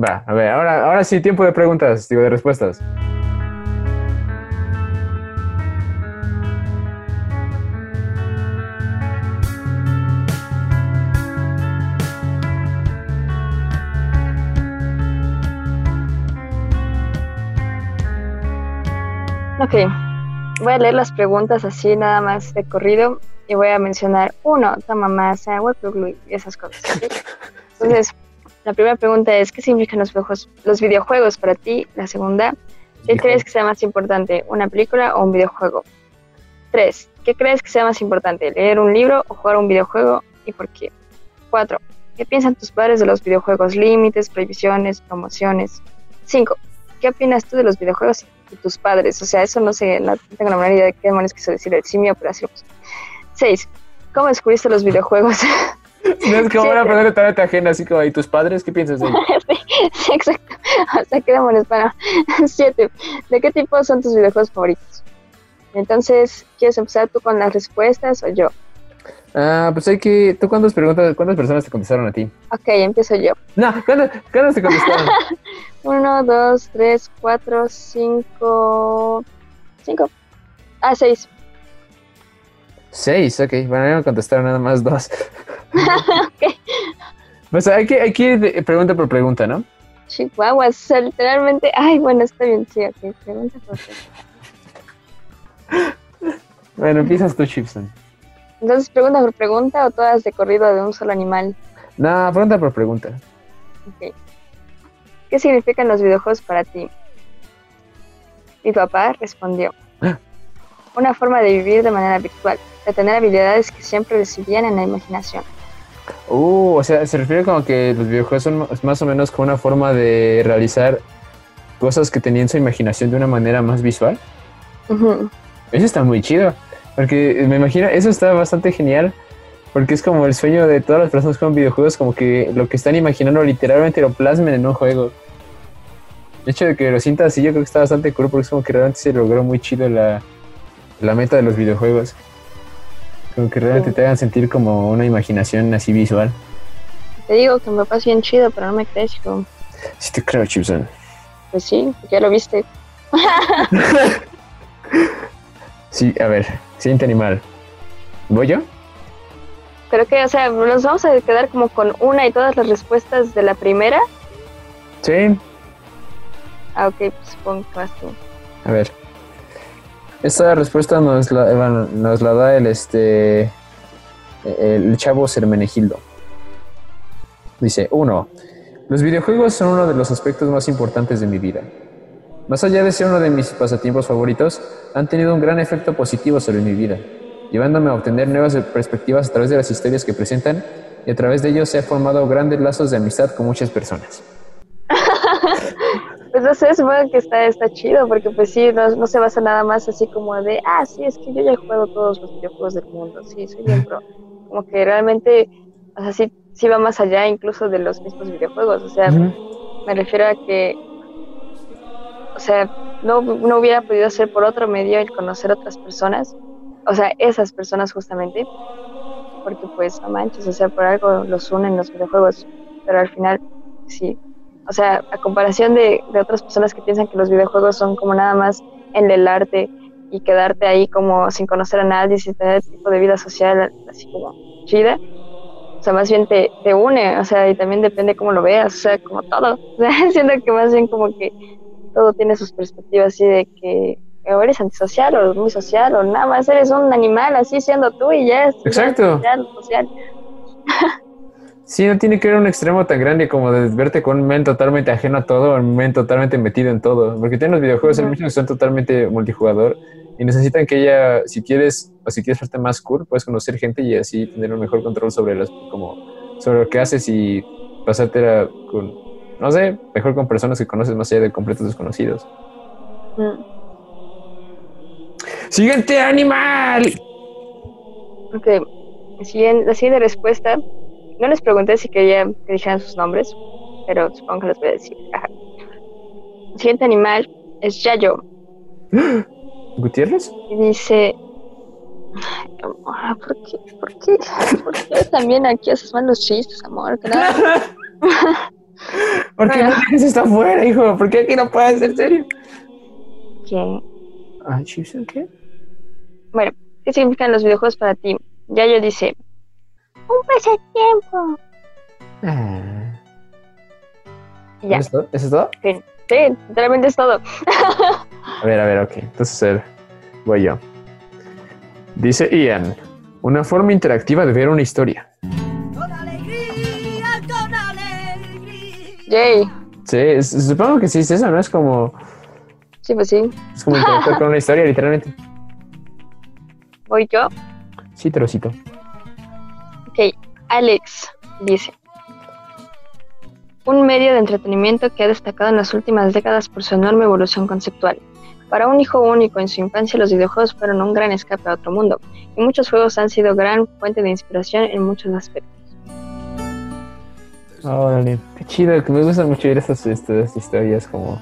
Va, a ver, ahora, ahora sí, tiempo de preguntas, digo, de respuestas. Ok, voy a leer las preguntas así nada más de corrido y voy a mencionar uno, toma más agua, y esas cosas. ¿ok? Entonces, la primera pregunta es, ¿qué significan los videojuegos, los videojuegos para ti? La segunda, ¿qué Hijo. crees que sea más importante, una película o un videojuego? Tres, ¿qué crees que sea más importante, leer un libro o jugar un videojuego y por qué? Cuatro, ¿qué piensan tus padres de los videojuegos? Límites, prohibiciones, promociones. Cinco, ¿qué opinas tú de los videojuegos y tus padres? O sea, eso no sé, no tengo la menor idea de qué demonios quiso decir el simio, pero así lo puse. Seis, ¿cómo descubriste los videojuegos? No es como Siete. una pregunta totalmente ajena, así como, ¿y tus padres qué piensas de ellos? sí, sí, exacto. O sea, qué demonios, bueno. Siete, ¿de qué tipo son tus videojuegos favoritos? Entonces, ¿quieres empezar tú con las respuestas o yo? Ah, pues hay que. ¿Tú cuántas preguntas, cuántas personas te contestaron a ti? Ok, empiezo yo. No, ¿cuántas, cuántas te contestaron? Uno, dos, tres, cuatro, cinco. Cinco. Ah, seis. Seis, ok. Bueno, a mí me contestaron nada más dos. Pues hay que, hay que ir pregunta por pregunta, ¿no? Chihuahuas, o sea, literalmente. Ay, bueno, está bien, sí, ok. Pregunta por pregunta. Bueno, empiezas tú, Chipson. Entonces, pregunta por pregunta o todas de corrido de un solo animal. No, pregunta por pregunta. Ok. ¿Qué significan los videojuegos para ti? Mi papá respondió. Una forma de vivir de manera virtual, de tener habilidades que siempre residían en la imaginación. Uh, o sea, se refiere como que los videojuegos son más- o menos como una forma de realizar cosas que tenían su imaginación de una manera más visual. Eso está muy chido. Porque me imagino, eso está bastante genial. Porque es como el sueño de todas las personas juegan videojuegos, como que lo que están imaginando literalmente lo plasmen en un juego. El hecho de que lo sientas así, yo creo que está bastante cool, porque es como que realmente se logró muy chido la, la meta de los videojuegos. Como que realmente Sí. te hagan sentir como una imaginación así visual. Te digo que mi papá es bien chido, pero no me crees. como, Sí te creo, Chipson. Pues sí, ya lo viste. Sí, a ver, siguiente animal. ¿Voy yo? Creo que, o sea, nos vamos a quedar como con una y todas las respuestas de la primera. Sí, Ah, ok, pues supongo que vas tú. A ver. Esta respuesta nos la, bueno, nos la da el este el chavo Hermenegildo. Dice, uno, los videojuegos son uno de los aspectos más importantes de mi vida. Más allá de ser uno de mis pasatiempos favoritos, han tenido un gran efecto positivo sobre mi vida, llevándome a obtener nuevas perspectivas a través de las historias que presentan y a través de ellos se han formado grandes lazos de amistad con muchas personas. Pues no sé, supongo que está, está chido, porque pues sí, no, no se basa nada más así como de, ah, sí, es que yo ya he jugado todos los videojuegos del mundo, sí, soy bien pro. Como que realmente, o sea, sí, sí va más allá incluso de los mismos videojuegos, o sea, me refiero a que, o sea, no, no hubiera podido ser por otro medio el conocer otras personas, o sea, esas personas justamente, porque pues no manches, o sea, por algo los unen los videojuegos, pero al final sí, o sea, a comparación de, de otras personas que piensan que los videojuegos son como nada más en el arte y quedarte ahí como sin conocer a nadie, sin tener tipo de vida social así como chida, o sea, más bien te, te une, o sea, y también depende cómo lo veas, o sea, como todo. O sea, siento que más bien como que todo tiene sus perspectivas así de que o eres antisocial o muy social o nada más eres un animal así siendo tú y ya es Exacto. social, social. Sí, no tiene que haber un extremo tan grande como de verte con un men totalmente ajeno a todo, un men totalmente metido en todo. Porque tienen los videojuegos, el Ujú. mismo que son totalmente multijugador y necesitan que ella, si quieres, o si quieres verte más cool, puedes conocer gente y así tener un mejor control sobre las, como, sobre lo que haces y pasártela con, no sé, mejor con personas que conoces más allá de completos desconocidos. Mm. ¡Siguiente animal! Ok, la siguiente respuesta, no les pregunté si querían que dijeran sus nombres, pero supongo que les voy a decir. Ajá. El siguiente animal es Yayo ¿Gutiérrez? y dice, "Ay, amor, ¿por qué, por qué, por qué también aquí haces malos chistes, amor? ¿Por qué no dejas esto afuera, hijo? ¿Por qué aquí no puedes ser serio? ¿Qué? Ah, ¿qué? Bueno, ¿qué significan los videojuegos para ti? Yayo dice, un pasatiempo. Ah. Ya, ¿Eso es todo? ¿Eso es todo? fin. Sí, literalmente es todo. A ver, a ver, ok. Entonces, voy yo. Dice Ian, una forma interactiva de ver una historia. Con alegría, con alegría. Yay. Sí, supongo que sí es eso, ¿no? Es como, Sí, pues sí. es como interactuar con una historia, literalmente. Voy yo. Sí, trocito. Alex dice. Un medio de entretenimiento que ha destacado en las últimas décadas por su enorme evolución conceptual. Para un hijo único en su infancia los videojuegos fueron un gran escape a otro mundo, y muchos juegos han sido gran fuente de inspiración en muchos aspectos. Órale, qué chido, que me gusta mucho ver estas, estas historias como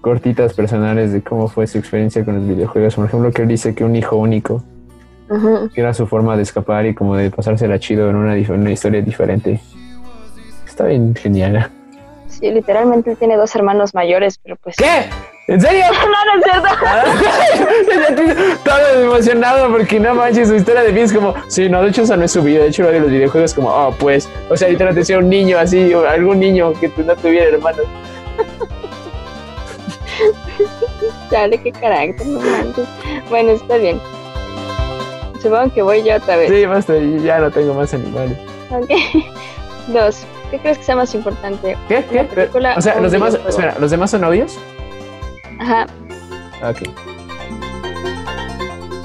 cortitas personales de cómo fue su experiencia con los videojuegos. Por ejemplo, que él dice que un hijo único, Que era su forma de escapar y como de pasársela chido en una, una historia diferente. Está bien genial. Sí, literalmente tiene dos hermanos mayores, pero pues... ¿Qué? ¿En serio? No, no es cierto. Todo emocionado porque no manches, su historia de vida es como, sí, no, de hecho esa no es su vida, de hecho lo de los videojuegos como, oh, pues, o sea, literalmente sea un niño así, o algún niño que no tuviera hermanos. Dale, qué carácter, no manches. Bueno, está bien. Supongo que voy yo otra vez. Sí, basta, ya no tengo más animales. Ok. Dos. ¿Qué crees que sea más importante? ¿Qué? ¿Qué? Película o sea, o los demás, videojuego. espera, ¿los demás son novios? Ajá. Ok.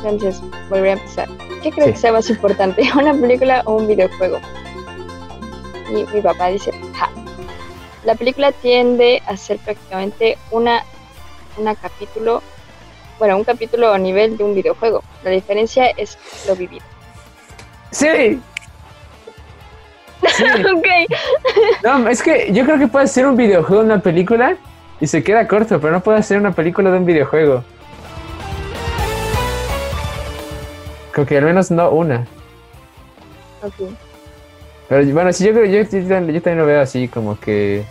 Entonces, volveré a empezar. ¿Qué crees Sí. que sea más importante? ¿Una película o un videojuego? Y mi papá dice, ja. La película tiende a ser prácticamente una, una capítulo, bueno, un capítulo a nivel de un videojuego. La diferencia es lo vivido. Sí. Sí. ok. No, es que yo creo que puede ser un videojuego, una película, y se queda corto, pero no puede ser una película de un videojuego. Creo que al menos no una. Ok. Pero bueno, sí, yo creo, yo, yo también yo también lo veo así, como que.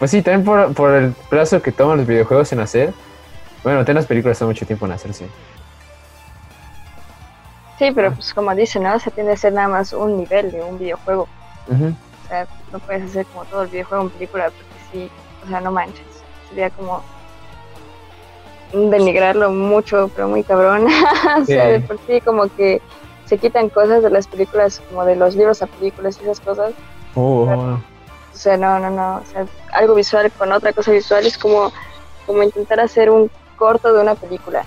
Pues sí, también por, por el plazo que toman los videojuegos en hacer. Bueno, también las películas toman mucho tiempo en hacerse. Sí, pero pues como dicen, ¿no? Se tiende a ser nada más un nivel de un videojuego. Ujú. O sea, no puedes hacer como todo el videojuego en película porque sí, o sea, no manches. Sería como denigrarlo mucho, pero muy cabrón. o sea, de por sí como que se quitan cosas de las películas, como de los libros a películas y esas cosas. Oh, O sea, no, no, no. O sea, algo visual con otra cosa visual es como, como intentar hacer un corto de una película.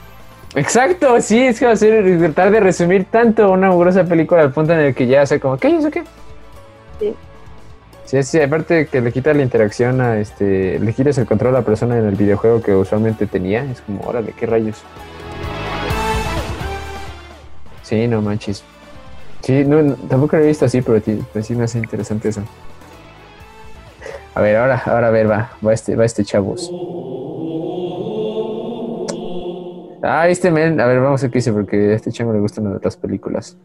Exacto, sí, es que va a ser tratar de resumir tanto una grosa película al punto en el que ya sé como, ¿qué? ¿Eso qué? Sí. Sí, sí, aparte que le quitas la interacción a este, le quitas el control a la persona en el videojuego que usualmente tenía, es como, órale, qué rayos. Sí, no manches. Sí, no, no, tampoco lo he visto así, pero, pero sí me hace interesante eso. A ver, ahora, ahora a ver, va, va este, va este chavos. Ah, este men, a ver, vamos a ver qué dice, porque a este chango le gustan las películas.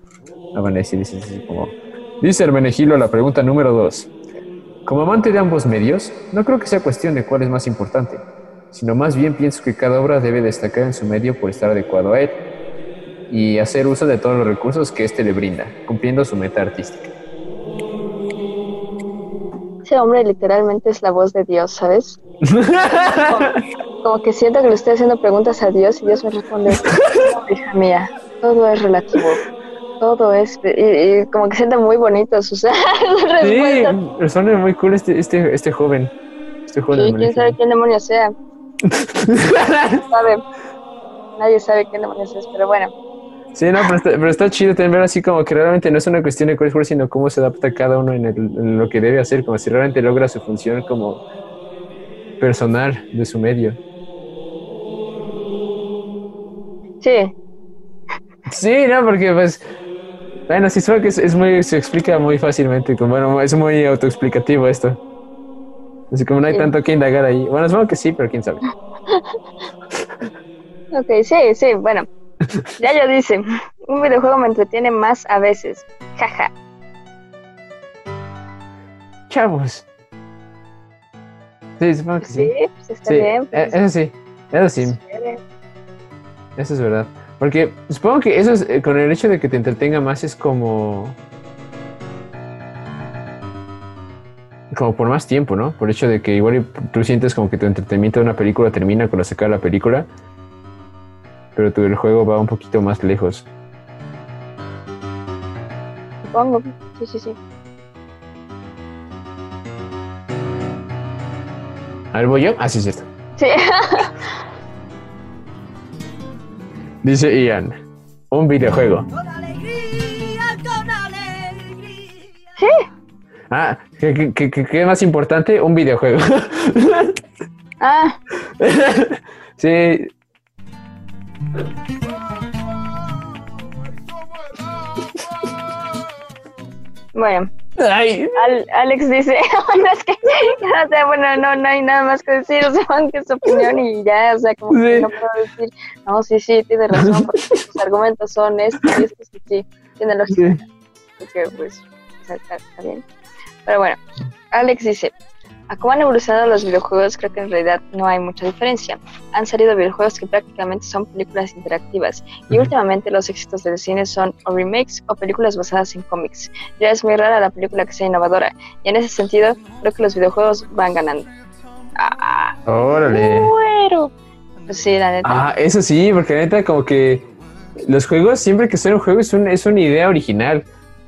Ah, bueno, sí dice así como. Dice Hermenegilo la pregunta número dos. Como amante de ambos medios, no creo que sea cuestión de cuál es más importante, sino más bien pienso que cada obra debe destacar en su medio por estar adecuado a él y hacer uso de todos los recursos que éste le brinda, cumpliendo su meta artística. Ese hombre literalmente es la voz de Dios, ¿sabes? Como que siento que le estoy haciendo preguntas a Dios y Dios me responde, "No, hija mía, todo es relativo, todo es... Y, y como que siente muy bonito sus Sí, respuestas. suena muy cool este, este, este joven. Este joven Sí, quién sabe quién demonios sea. Hermenegildo. Sabe. Nadie sabe quién demonios es, pero bueno. Sí, no, pero está, pero está chido también ver así como que realmente no es una cuestión de cuál es cuál, sino cómo se adapta cada uno en, el- en lo que debe hacer, como si realmente logra su función como personal de su medio. Sí, Sí, no, porque pues, bueno, sí, supongo que es, es muy, se explica muy fácilmente, como, bueno, es muy autoexplicativo esto. Así como no hay Sí. tanto que indagar ahí. Bueno, supongo que sí, pero quién sabe. ok, sí, sí, bueno. Ya yo dice, un videojuego me entretiene más a veces. Jaja. Chavos, Sí, supongo que sí. sí, pues está Sí, bien. eh, pues, eso sí, eso sí. Eso es verdad. Porque supongo que eso es, eh, con el hecho de que te entretenga más es como... Como por más tiempo, ¿no? Por el hecho de que igual tú sientes como que tu entretenimiento de una película termina cuando se acaba la película, pero tu el juego va un poquito más lejos. Supongo. Sí, sí, sí. A ver, ¿voy yo? Ah, sí, es cierto. Sí. Dice Ian, un videojuego. Con alegría, con alegría. Ah, ¿qué, qué, qué- qué- más importante? Un videojuego. ah, sí, bueno. Ay, Al- Alex dice, es que, o sea, bueno, no, no hay nada más que decir, o sea, que es su opinión y ya, o sea, como que Sí. no puedo decir, no, sí, sí, tiene razón, porque sus argumentos son estos y estos, y sí, tiene lógica, sí. porque, pues, o sea, está, está bien. Pero bueno, Alex dice, a cómo han evolucionado los videojuegos, creo que en realidad no hay mucha diferencia. Han salido videojuegos que prácticamente son películas interactivas, y Ujú. últimamente los éxitos del cine son o remakes o películas basadas en cómics. Ya es muy rara la película que sea innovadora, y en ese sentido creo que los videojuegos van ganando. Ah, Órale. muero. Pues sí, la neta. Ah, eso sí, porque neta como que los juegos, siempre que son un juego, es, un, es una idea original.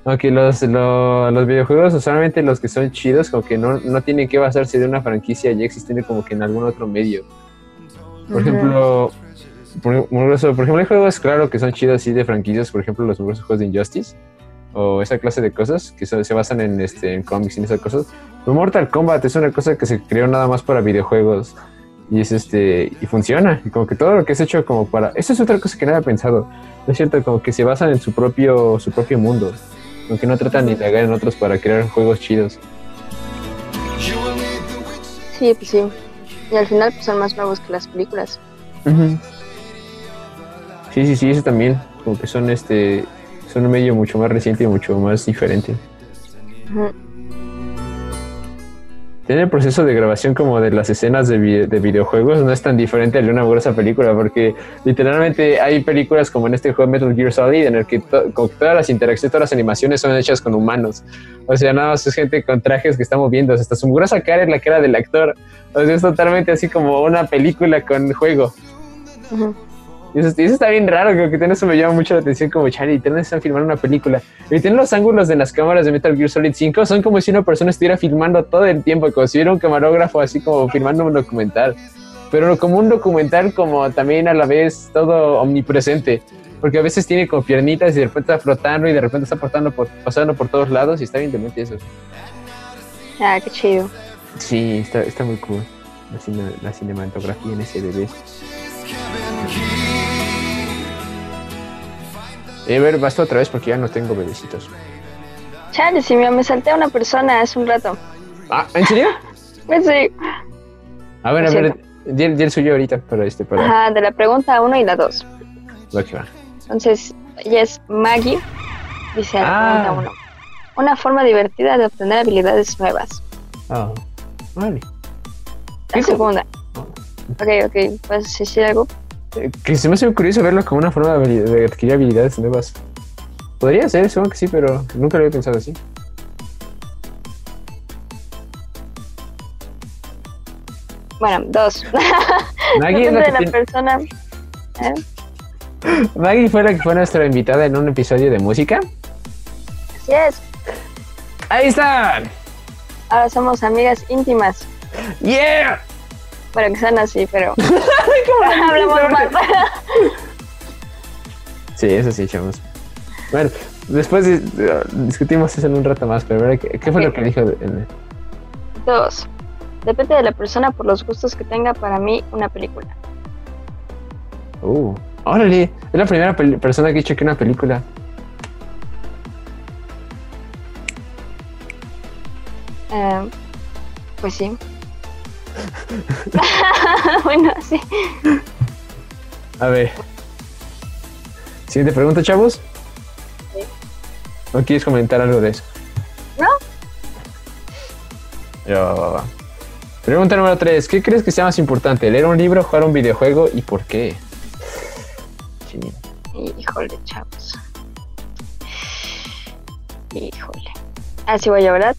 Aunque los, lo- los videojuegos, usualmente los que son chidos, como que no, no tienen que basarse de una franquicia ya existente como que en algún otro medio. Por ejemplo, por, ejemplo, hay juegos, claro, que son chidos así de franquicias, por ejemplo, los juegos de Injustice o esa clase de cosas que son- se basan en, este, en cómics y en esas cosas. Pero Mortal Kombat es una cosa que se creó nada más para videojuegos y es este y funciona y como que todo lo que es hecho como para eso es otra cosa que no había pensado es cierto como que se basan en su propio su propio mundo aunque no tratan de indagar en otros para crear juegos chidos Sí, pues sí. Y al final pues son más nuevos que las películas. sí sí sí eso también como que son este son un medio mucho más reciente y mucho más diferente Ujú. Tiene el proceso de grabación como de las escenas de, vi- de videojuegos no es tan diferente al de una grosa película porque literalmente hay películas como en este juego Metal Gear Solid en el que, to- que todas las interacciones, todas las animaciones son hechas con humanos. O sea, nada más es gente con trajes que está moviendo. Hasta su grosa cara es la cara del actor. O sea, es totalmente así como una película con juego. Ujú. Y eso, y eso está bien raro, creo que tiene- eso me llama mucho la atención como Charlie, literalmente están filmando una película. Y tienen los ángulos de las cámaras de Metal Gear Solid 5, son como si una persona estuviera filmando todo el tiempo, como si hubiera un camarógrafo así como filmando un documental. Pero como un documental como también a la vez todo omnipresente. Porque a veces tiene como piernitas y de repente está flotando y de repente está por, pasando por todos lados y está bien demente eso. Ah, qué chido. Sí, está, está muy cool. La, cine- la cinematografía en SDB. Eh, a ver, basta otra vez porque ya no tengo bebecitos. Chale, si me, me salté a una persona hace un rato. Ah, ¿en serio? Pues sí. A ver, a ver, di el, el suyo ahorita para este, para Ajá, de la pregunta 1 y la 2. lo que va. Entonces, ella es Maggie. Dice la Ah. pregunta 1. Una forma divertida de obtener habilidades nuevas. Ah, vale. La ¿Qué co- segunda. Ok, ok. ¿Puedes decir algo? Que se me hace curioso verlo como una forma de, adquirir habilidades nuevas. Podría ser, supongo que sí, pero nunca lo había pensado así. Bueno, dos. Maggie, es la que persona. ¿eh? Maggie fue la que fue nuestra invitada en un episodio de música. Así es. ¡Ahí está! Ahora somos amigas íntimas. ¡Yeah! Bueno, que sean así, pero hablamos más. Sí, eso sí, chavos. Bueno, después di- discutimos eso en un rato más, pero a ver, ¿qué, qué fue lo que dijo? en- Dos. Depende de la persona por los gustos que tenga para mí una película. Uh, órale, es la primera persona que ha dicho que una película. Eh, pues sí. bueno, sí. A ver. Siguiente pregunta, chavos. Sí. ¿O quieres comentar algo de eso? No. Ya, va, va, va. Pregunta número 3. ¿Qué crees que sea más importante? ¿Leer un libro, jugar un videojuego y por qué? Sí. Híjole, chavos. Híjole. Así voy a ¿verdad?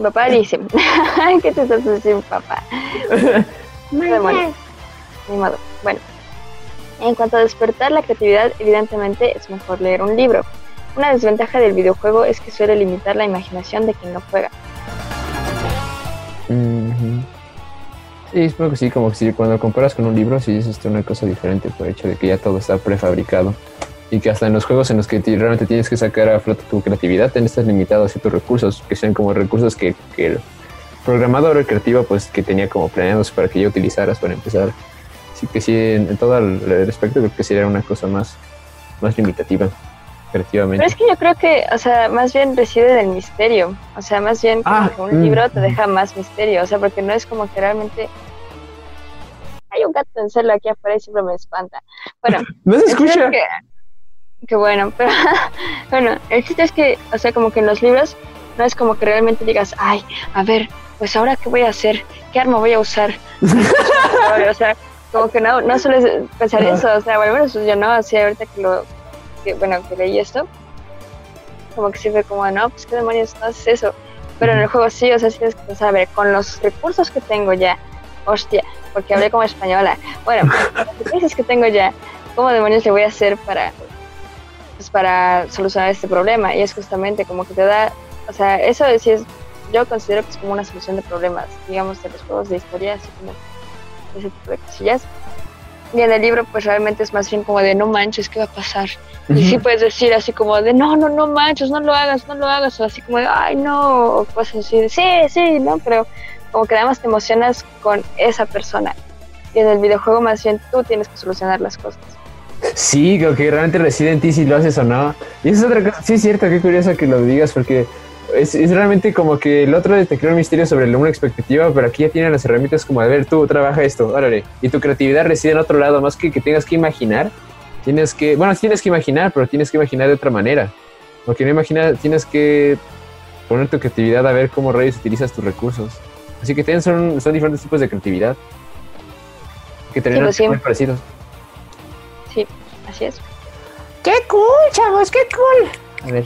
Papá dice, ¿qué te estás haciendo, papá? Demonios. Ni modo. Bueno, en cuanto a despertar la creatividad, evidentemente es mejor leer un libro. Una desventaja del videojuego es que suele limitar la imaginación de quien lo juega. Sí, espero que sí, como que sí, cuando comparas con un libro, sí es este, una cosa diferente por el hecho de que ya todo está prefabricado y que hasta en los juegos en los que realmente tienes que sacar a flote tu creatividad, ten- estás limitado a ciertos recursos, que sean como recursos que, que el programador creativo pues que tenía como planeados para que ya utilizaras para empezar. Así que sí, en, en todo el, el aspecto creo que sería una cosa más, más limitativa creativamente. Pero es que yo creo que, o sea, más bien reside en el misterio. O sea, más bien como Ah, que un mm, libro te mm. deja más misterio. O sea, porque no es como que realmente... Hay un gato en celo aquí afuera y siempre me espanta. Bueno, No se escucha. Que, que bueno, pero bueno, el chiste es que, o sea, como que en los libros no es como que realmente digas, ay, a ver, pues ahora qué voy a hacer, qué arma voy a usar. o sea, como que no, no sueles pensar eso, o sea, bueno, menos yo no, así ahorita que lo, que, bueno, que leí esto, como que sí fue como, no, pues qué demonios, no haces eso. Pero en el juego sí, o sea, sí tienes que pensar, a ver, con los recursos que tengo ya, hostia, porque hablé como española, bueno, con los recursos que tengo ya, ¿cómo demonios le voy a hacer para, pues, para solucionar este problema? Y es justamente como que te da, o sea, eso sí es, yo considero que es como una solución de problemas, digamos, de los juegos de historia, así como ese tipo de cosillas. Y en el libro, pues realmente es más bien como de no manches, ¿qué va a pasar? Y sí puedes decir así como de no, no, no manches, no lo hagas, no lo hagas, o así como de ay, no, o cosas así de sí, sí, ¿no? Pero como que además te emocionas con esa persona. Y en el videojuego, más bien tú tienes que solucionar las cosas. Sí, creo que realmente reside en ti si lo haces o no. Y eso es otra cosa. Sí, es cierto, qué curioso que lo digas, porque es, es realmente como que el otro te crea un misterio sobre una expectativa, pero aquí ya tienen las herramientas como de ver, tú trabaja esto, órale. Y tu creatividad reside en otro lado, más que que tengas que imaginar. Tienes que, bueno, tienes que imaginar, pero tienes que imaginar de otra manera. Porque no imaginar, tienes que poner tu creatividad a ver cómo rayos utilizas tus recursos. Así que tienen, son, son diferentes tipos de creatividad. Que pues sí. muy parecidos. Sí, así es. ¡Qué cool, chavos! ¡Qué cool! A ver.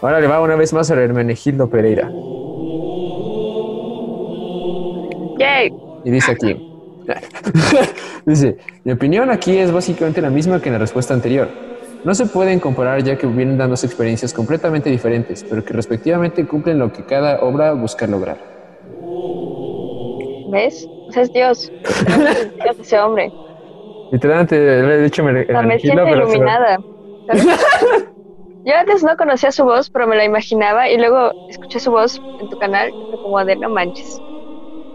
Ahora le va una vez más a Hermenegildo Pereira. ¡Yay! Y dice aquí. dice, mi opinión aquí es básicamente la misma que en la respuesta anterior. No se pueden comparar ya que vienen dando experiencias completamente diferentes, pero que respectivamente cumplen lo que cada obra busca lograr. ¿Ves? O sea, es Dios. Es Dios ese hombre. Literalmente le he dicho me siento pero se- iluminada. ¿sabes? Yo antes no conocía su voz, pero me la imaginaba y luego escuché su voz en tu canal y fue como de no manches.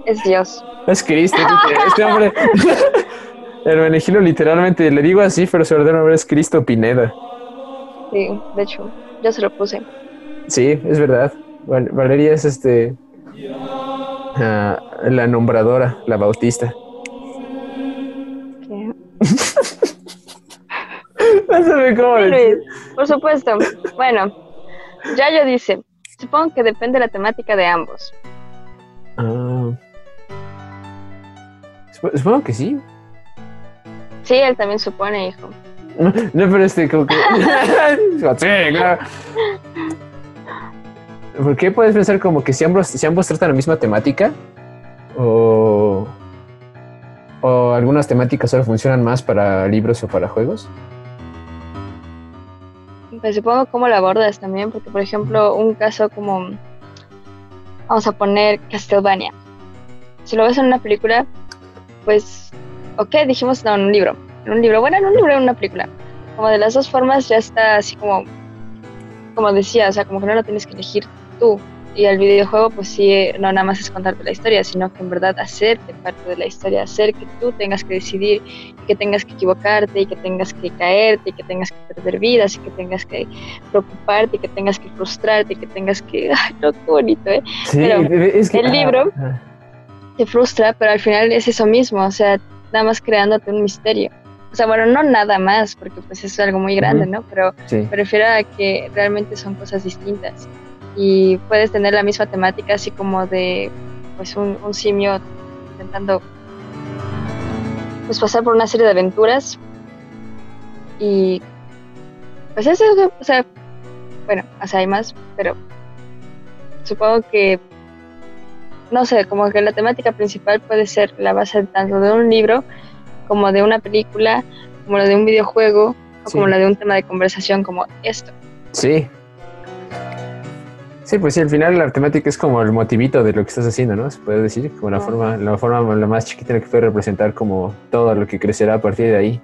Es Dios. Es Cristo, este hombre. Hermenegildo literalmente, le digo así, pero su verdadero nombre es Cristo Pineda. Sí, de hecho, yo se lo puse. Sí, es verdad. Val- Valeria es este. ah, la nombradora, la bautista. ¿Qué? No sabe cómo Sí, decir. Luis, por supuesto. Bueno, Yayo dice, supongo que depende de la temática de ambos. Ah. Sup- Supongo que sí. Sí, él también supone, hijo. No, no, pero este, como que. sí, claro. ¿Por qué puedes pensar como que si ambos, si ambos tratan la misma temática? O. O algunas temáticas solo funcionan más para libros o para juegos. Pues supongo cómo lo abordas también, porque por ejemplo, un caso como, vamos a poner Castlevania. Si lo ves en una película, pues, ok, dijimos, no, en un libro. En un libro, bueno, en un libro, en una película. Como de las dos formas ya está así como, como decía, o sea, como que no lo tienes que elegir tú. Y el videojuego, pues sí, no nada más es contarte la historia, sino que en verdad hacerte parte de la historia, hacer que tú tengas que decidir, y que tengas que equivocarte, y que tengas que caerte, y que tengas que perder vidas, y que tengas que preocuparte, y que tengas que frustrarte, y que tengas que... ¡Ay, no, qué bonito, ¿eh? Sí, Pero es que. el libro- ah, Te frustra, pero al final es eso mismo, o sea, nada más creándote un misterio. O sea, bueno, no nada más, porque pues es algo muy grande. ¿no? Pero sí. me refiero a que realmente son cosas distintas y puedes tener la misma temática así como de pues un, un simio intentando pues pasar por una serie de aventuras y pues eso, o sea, bueno, o sea, hay más, pero supongo que no sé, como que la temática principal puede ser la base tanto de un libro como de una película, como la de un videojuego o Sí. como la de un tema de conversación como esto. Sí. Sí, pues sí, al final la temática es como el motivito de lo que estás haciendo, ¿no? Se puede decir, como la Ah. forma, la forma la más chiquita en la que puede representar como todo lo que crecerá a partir de ahí.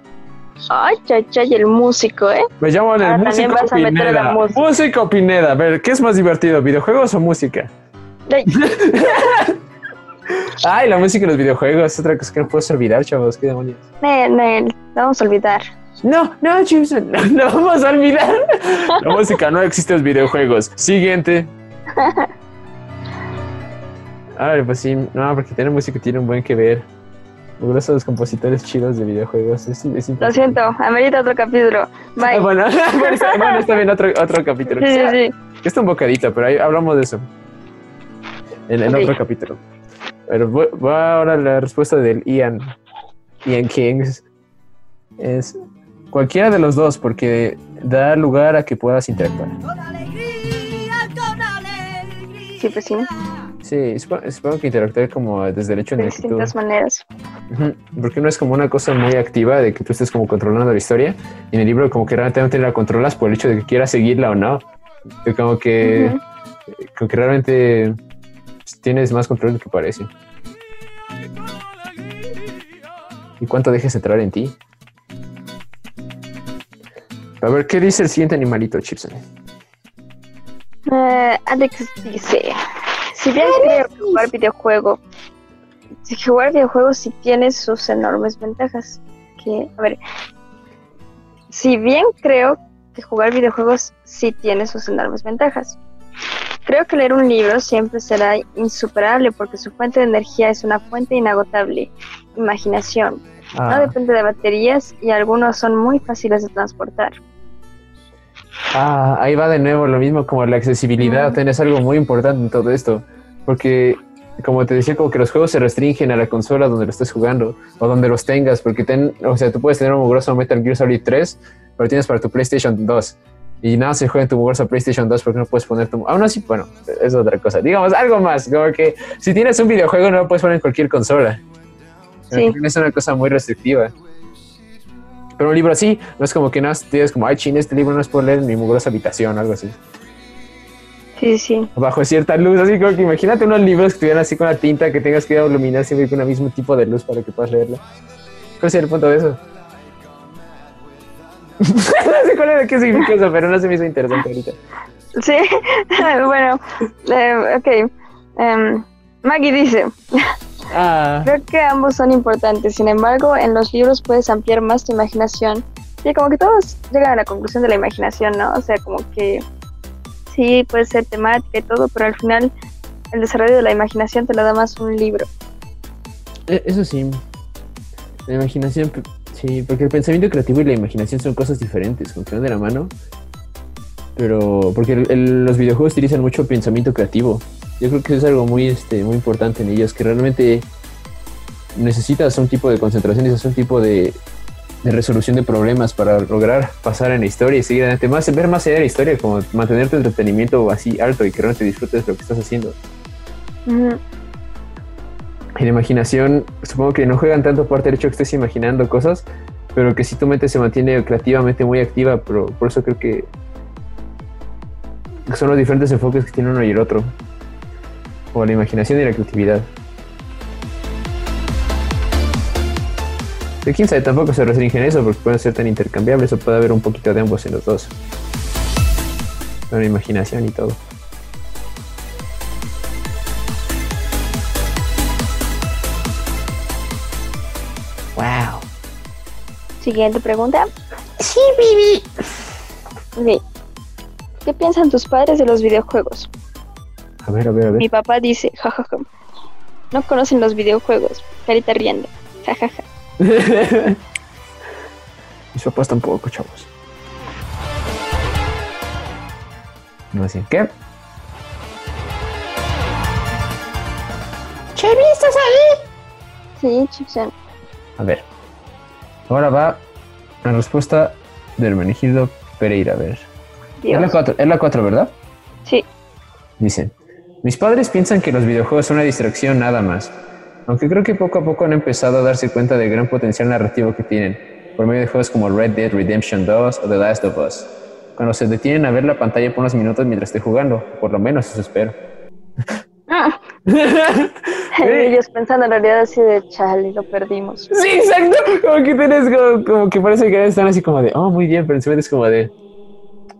Ay, chay, chay, el músico, ¿eh? Me llamo el Ah, también músico vas a meter la Pineda. música. Músico Pineda. A ver, ¿qué es más divertido, videojuegos o música? Ay, Ay, la música y los videojuegos es otra cosa que no puedes olvidar, chavos. ¿Qué demonios? Nel, Nel, vamos a olvidar. No, no, Chipson, no, no vamos a olvidar. La música no existe en los videojuegos. Siguiente. A ver, pues sí, no, porque tener música tiene un buen que ver. Mugrosos los compositores chidos de videojuegos. Es, es Lo siento, amerita otro capítulo. Ah, Bye. bueno, bueno, está, bueno, está bien, otro, otro capítulo. Sí, sí, sí. Está un bocadito, pero ahí hablamos de eso. En, otro capítulo. Pero va ahora la respuesta del Ian. Ian Kings. Es cualquiera de los dos, porque da lugar a que puedas interactuar. Sí, pues sí, Sí, supongo, supongo que interactuar como desde el hecho en de el que tú... distintas maneras. Porque no es como una cosa muy activa de que tú estés como controlando la historia. Y en el libro como que realmente la controlas por el hecho de que quieras seguirla o no. Como que... Como que realmente tienes más control de lo que parece. ¿Y cuánto dejes entrar en ti? A ver, ¿qué dice el siguiente animalito, Chipson? Eh, Alex dice, si bien creo que jugar videojuego, si jugar videojuegos sí tiene sus enormes ventajas. Que, a ver, si bien creo que jugar videojuegos sí tiene sus enormes ventajas, creo que leer un libro siempre será insuperable porque su fuente de energía es una fuente inagotable, imaginación. No Ah, depende de baterías y algunos son muy fáciles de transportar. Ah, ahí va de nuevo lo mismo como la accesibilidad. Ujú. Es algo muy importante en todo esto. Porque, como te decía, como que los juegos se restringen a la consola donde lo estés jugando o donde los tengas. Porque, ten, o sea, tú puedes tener un mugroso Metal Gear Solid 3, pero tienes para tu PlayStation 2. Y nada se juega en tu mugrosa PlayStation 2 porque no puedes poner tu... Aún así, bueno, es otra cosa. Digamos, algo más. Como que si tienes un videojuego no lo puedes poner en cualquier consola. Sí. Es una cosa muy restrictiva. Pero un libro así, no es como que nada, tienes como, ay, chin, este libro no es por leer en mi mugrosa habitación o algo así. Sí, sí. Bajo cierta luz, así como que imagínate unos libros que estuvieran así con la tinta que tengas que iluminar siempre con el mismo tipo de luz para que puedas leerlo. ¿Cuál sería el punto de eso? no sé cuál era, qué significa eso, pero no se me hizo interesante ahorita. Sí, bueno, eh, ok. Em, Maggie dice, Ah, creo que ambos son importantes, sin embargo, en los libros puedes ampliar más tu imaginación. Sí, como que todos llegan a la conclusión de la imaginación, ¿no? O sea, como que sí, puede ser temática y todo, pero al final el desarrollo de la imaginación te lo da más un libro. e- eso sí. La imaginación, sí, porque el pensamiento creativo y la imaginación son cosas diferentes, como que van de la mano. Pero, porque el- el- los videojuegos utilizan mucho pensamiento creativo. Yo creo que eso es algo muy, este, muy importante en ellos, que realmente necesitas un tipo de concentración, necesitas un tipo de, de resolución de problemas para lograr pasar en la historia y seguir adelante. Más, ver más allá de la historia, como mantener tu entretenimiento así alto y que realmente disfrutes lo que estás haciendo. Ujú. Y la imaginación, supongo que no juegan tanto parte del hecho que estés imaginando cosas, pero que si tu mente se mantiene creativamente muy activa, pero por eso creo que son los diferentes enfoques que tiene uno y el otro. O la imaginación y la creatividad. Pero quién sabe, tampoco se restringen eso porque pueden ser tan intercambiables o puede haber un poquito de ambos en los dos. Con la imaginación y todo. Wow. Siguiente pregunta. Sí, Bibi. Ok. ¿Qué piensan tus padres de los videojuegos? A ver, a ver, a ver. Mi papá dice, jajaja. No conocen los videojuegos. Carita riendo. Jajaja. Mis papás tampoco, chavos. No sé. ¿Qué? Chevy, ¿estás ahí? Sí, Chipsen. A ver. Ahora va la respuesta del Hermenegildo Pereira. A ver. Es la Dios. 4, es la 4, ¿verdad? Sí. Dice, mis padres piensan que los videojuegos son una distracción nada más, aunque creo que poco a poco han empezado a darse cuenta del gran potencial narrativo que tienen, por medio de juegos como Red Dead Redemption 2 o The Last of Us, cuando se detienen a ver la pantalla por unos minutos mientras esté jugando, por lo menos eso espero. Y ellos pensando en realidad así de chale, lo perdimos. Sí, exacto, como que tienes como, como que parece que están así como de, oh, muy bien, pero encima es como de,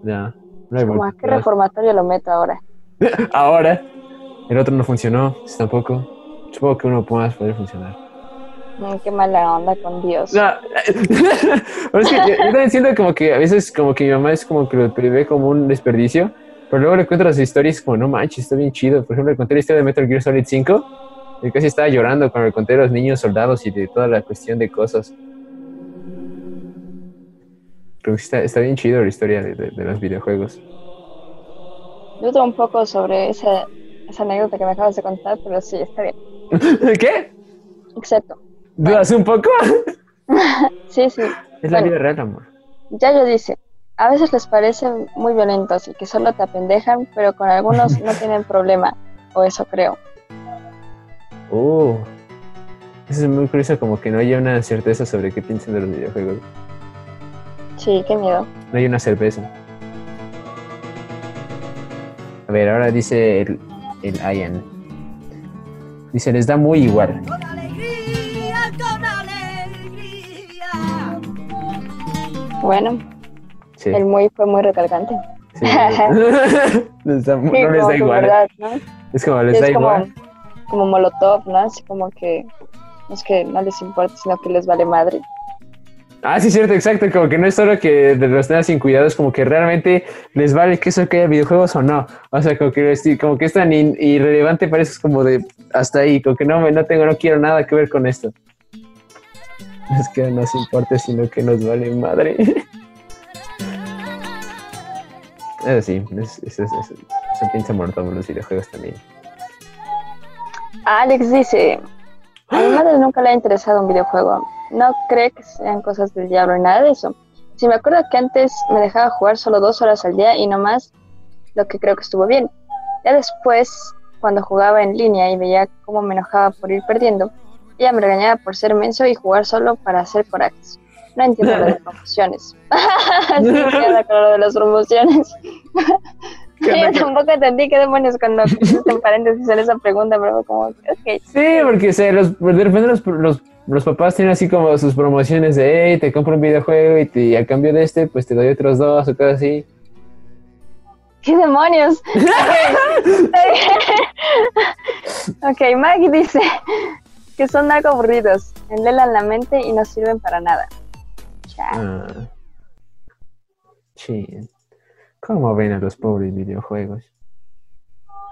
no, no hay Como, ¿a vuelta qué atrás". reformatorio lo meto ahora? Ahora, el otro no funcionó, este tampoco. Supongo que uno más puede funcionar. Mm, qué mala onda con Dios. No, pero es que yo, yo también siento como que a veces como que mi mamá es como que lo ve como un desperdicio, pero luego le cuento las historias como, no manches, está bien chido. Por ejemplo, le conté la historia de Metal Gear Solid 5 y casi estaba llorando cuando le conté a los niños soldados y de toda la cuestión de cosas. Creo que sí está, está bien chido la historia de, de- de los videojuegos. Yo dudo un poco sobre esa, esa anécdota que me acabas de contar, pero sí, está bien. ¿Qué? Exacto. ¿Dudas un poco? Sí, sí. Es la Bueno. vida real, amor. Yayo dice, a veces les parecen muy violentos y que solo te apendejan, pero con algunos no tienen problema, o eso creo. Oh. Eso es muy curioso, como que no haya una certeza sobre qué piensan de los videojuegos. Sí, qué miedo. No hay una cerveza. A ver, ahora dice el, el Ian. Dice, les da muy igual. Con alegría, con alegría. Bueno, Sí. el muy fue muy recalcante. sí. Les da- no les da igual. verdad, ¿no? Es como les es da como, igual. como Molotov, ¿no? Así como que no es que no les importa, sino que les vale madre. Ah, sí, cierto, exacto. Como que no es solo que de los tengan sin cuidado, es como que realmente les vale que eso que haya videojuegos o no. O sea, como que, es- como que es tan in- irrelevante, parece como de hasta ahí, como que no, no tengo, no quiero nada que ver con esto. Es que no nos importa, sino que nos vale madre. Eso sí, es, es, es, es- se piensa muerto los videojuegos también. Alex dice, a mi madre nunca le ha interesado un videojuego. No cree que sean cosas del diablo ni nada de eso. Si me acuerdo que antes me dejaba jugar solo dos horas al día y no más, lo que creo que estuvo bien. Ya después, cuando jugaba en línea y veía cómo me enojaba por ir perdiendo, ella me regañaba por ser menso y jugar solo para hacer corajes. No entiendo lo de promociones. sí, queda claro de las promociones. ¿Qué Yo tampoco entendí qué demonios cuando en paréntesis en esa pregunta, pero como, ok. Sí, porque o sea, los, de repente los, los, los papás tienen así como sus promociones de, hey, te compro un videojuego y, te, y a cambio de este, pues te doy otros dos o cosas así. ¿Qué demonios? ok, Maggie dice que son algo aburridos, enlelan la mente y no sirven para nada. Chao. Ah. Sí. ¿Cómo ven a los pobres videojuegos?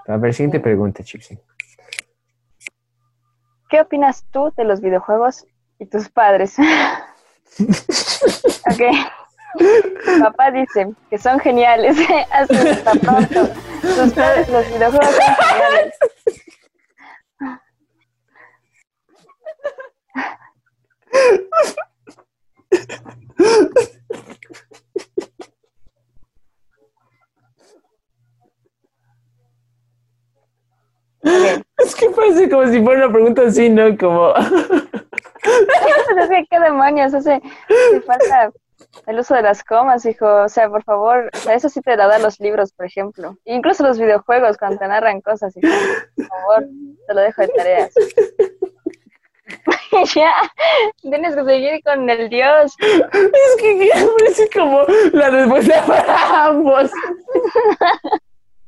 A ver, siguiente pregunta, Chipsy. ¿Qué opinas tú de los videojuegos y tus padres? ok. Papá dice que son geniales. Está pronto. Tus padres, los videojuegos son geniales. Es que parece como si fuera una pregunta así, ¿no? Como... ¿Qué demonios? Hace, falta el uso de las comas, hijo. O sea, por favor, o sea, eso sí te da dar los libros, por ejemplo. Incluso los videojuegos, cuando te narran cosas, hijo. Por favor, te lo dejo de tareas. ya, tienes que seguir con el Dios. Es que parece como la respuesta para ambos.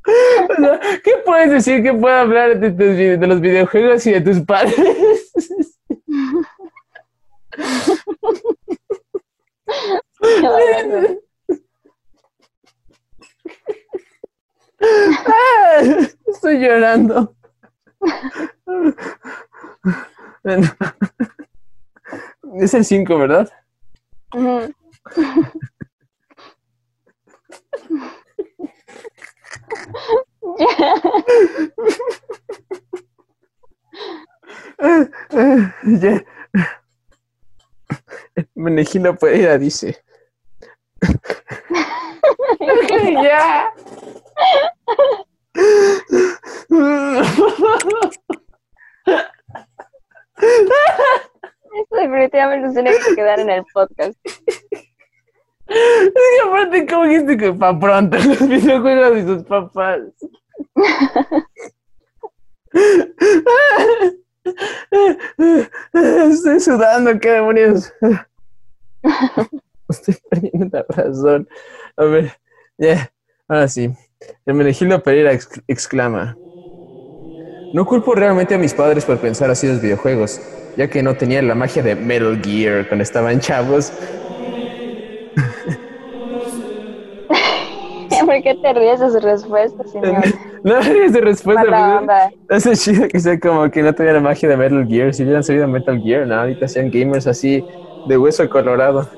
O sea, ¿Qué puedes decir que pueda hablar de, de los videojuegos y de tus padres? Ah, Estoy llorando. Es el 5, ¿verdad? Ujú. Ya. Menegilo Pereira dice. ya. Esto definitivamente tiene que quedar en el podcast. Es que aparte, ¿cómo dijiste que para pronto los videojuegos y sus papás? Estoy sudando, qué demonios. Estoy perdiendo la razón. A ver, ya, ahora sí. Hermenegildo Pereira ex- exclama. No culpo realmente a mis padres por pensar así los videojuegos, ya que no tenían la magia de Metal Gear cuando estaban chavos. ¿Por qué te ríes de su respuesta, señor? No es de respuesta. Mala es chido que sea como que no la magia de Metal Gear. Si hubieran sabido Metal Gear, no, ahorita sean gamers así de hueso colorado.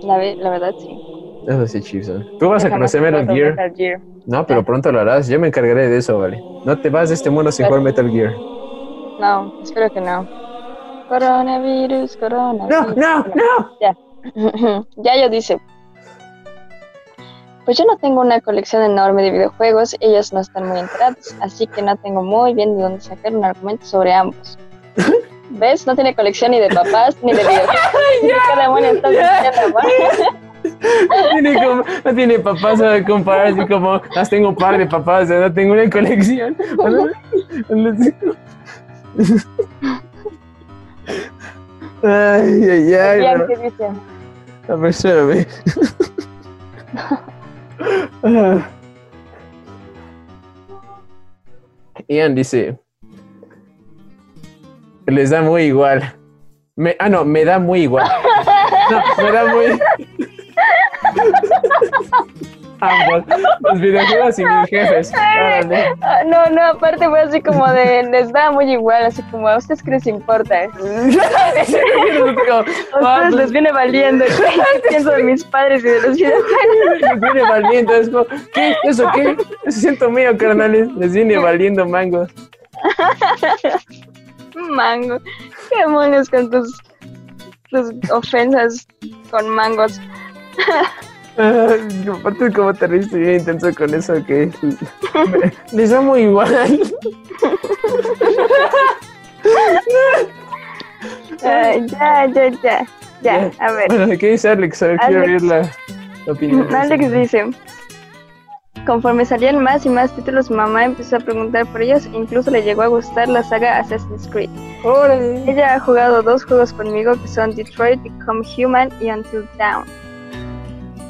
La, ve- la verdad, sí. Eso sí, chido. Tú vas a conocer Gear. Metal Gear. No, pero pronto lo harás. Yo me encargaré de eso, vale. No te vas de este mundo sin jugar Metal Gear. No, espero que no. Coronavirus, coronavirus. No, no, no. Ya. ya yo dice. Pues yo no tengo una colección enorme de videojuegos, ellos no están muy enterados, así que no tengo muy bien de dónde sacar un argumento sobre ambos. ¿Ves? No tiene colección ni de papás ni de videojuegos. ¿Qué demonios estás diciendo? No tiene, como- no tiene papás a comparar, así como, las tengo un par de papás, no tengo una colección. Ay, ay, ay. Ian, bro. ¿qué dice? A ver, espérame. Ah. Ian dice: Les da muy igual. Me- ah, no, me da muy igual. No, me da muy. Ambos. Los videojuegos y mis jefes. Órale. No, no, aparte fue así como de, les da muy igual, así como a ustedes que les importa. A ustedes les viene valiendo. ¿Qué pienso de mis padres y de los videojuegos? Les viene valiendo, es como, ¿qué? ¿Eso qué? Eso siento mío, carnales. Les viene valiendo mangos. Mango. ¿Qué demonios con tus, tus ofensas con mangos? Aparte, como te reíste bien intenso con eso que les muy igual. Ya, ya, ya. Ya, a ver. Bueno, ¿qué dice Alex? A ver, quiero Alex. oír la, la opinión. Alex dice, conforme salían más y más títulos, mamá empezó a preguntar por ellos e incluso le llegó a gustar la saga Assassin's Creed. Órale. Ella ha jugado dos juegos conmigo que son Detroit Become Human y Until Dawn.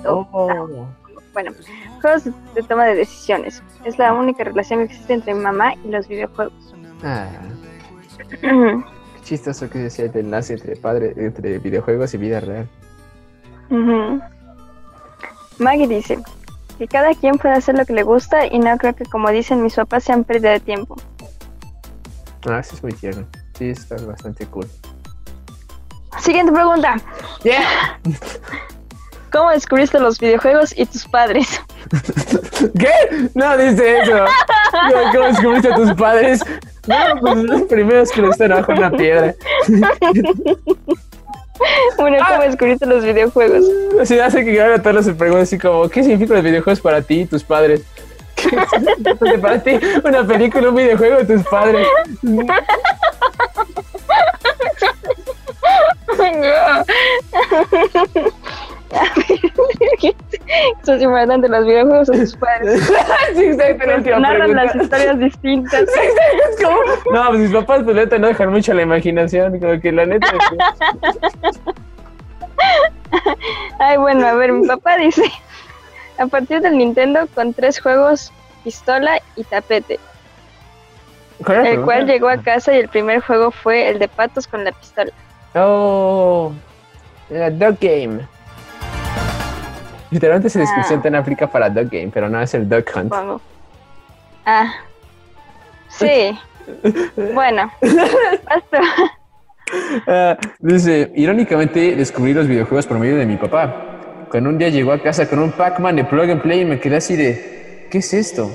Oh. Bueno, juegos de, toma de decisiones. Es la única relación que existe entre mamá y los videojuegos. Ah, qué chistoso que decía el enlace entre padre, entre videojuegos y vida real. Ujú. Maggie dice que cada quien puede hacer lo que le gusta y no creo que como dicen mis papás sean pérdida de tiempo. Ah, eso es muy tierno. Sí, está bastante cool. Siguiente pregunta. Yeah. ¿Cómo descubriste los videojuegos y tus padres? ¿Qué? No dice eso. ¿Cómo- ¿Cómo descubriste a tus padres? No, pues los primeros que lo están bajo una piedra. Bueno, ¿cómo descubriste los videojuegos? Sea, hace que ahora todos se preguntan así como, ¿qué significan los videojuegos para ti y tus padres? ¿Qué significa para ti una película, un videojuego de tus padres? Eso es importante, los videojuegos o tus padres. sí, exacto, última Narran las historias distintas. Sí, es como- No, pues mis papás, pues neta, no dejan mucho a la imaginación, como que la neta... Ay, bueno, a ver, mi papá dice, a partir del Nintendo con tres juegos, pistola y tapete, ¿Cuál era la el cual llegó a casa y el primer juego fue el de patos con la pistola. Oh, la Dog Game. Literalmente esa descripción Ah. tan aplica para Dog Game, pero no es el Dog Hunt. Supongo. Ah, sí. Bueno. Ah, dice, irónicamente descubrí los videojuegos por medio de mi papá. Cuando un día llegó a casa con un Pac-Man de plug and play y me quedé así de, ¿qué es esto?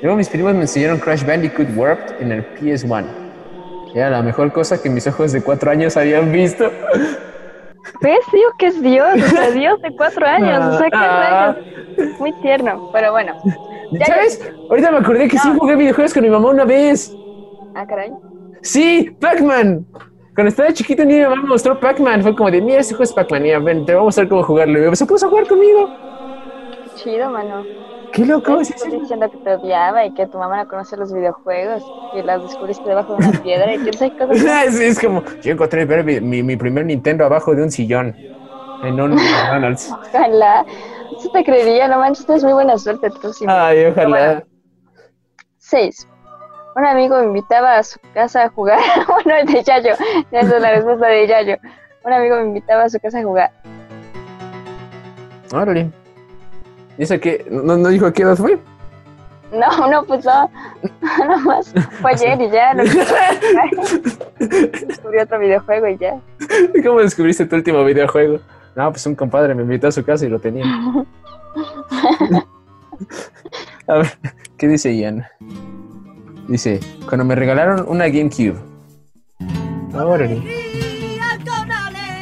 Luego mis primos me enseñaron Crash Bandicoot Warped en el PS1. Era la mejor cosa que mis ojos de cuatro años habían visto. ¿Ves? Digo que es Dios, o sea, Dios de cuatro años, o sea, qué Ah. rayos. Muy tierno, pero bueno. Ya, ¿Sabes? Ahorita me acordé que sí No. jugué videojuegos con mi mamá una vez. Ah, caray. Sí, Pac-Man. Cuando estaba chiquito, mi mamá me mostró Pac-Man. Fue como de, mira, este juego es Pac-Man. Mira, ven, te voy a mostrar cómo jugarlo. Y me se puso a jugar conmigo. Chido, mano. Qué loco. ¿Ves? ¿sí? Estás diciendo que te odiaba y que tu mamá no conoce los videojuegos, que las descubriste debajo de una piedra y sé qué cosas. más. Sí, es como, yo encontré mi, mi- mi primer Nintendo abajo de un sillón. En un McDonald's. Ojalá. Eso te creería, no manches, tienes muy buena suerte tú sí. Ay, ojalá. Seis. Un amigo me invitaba a su casa a jugar. bueno, de Yayo. Esa es la respuesta de Yayo. Un amigo me invitaba a su casa a jugar. Órale. ¿Y eso qué? ¿No, no dijo a qué edad fue? No, no, pues no. Nada más. Fue ayer y ya. No Descubrí otro videojuego y ya. ¿Cómo descubriste tu último videojuego? No, pues un compadre me invitó a su casa y lo tenía. A ver, ¿qué dice Ian? Dice, cuando me regalaron una GameCube. Con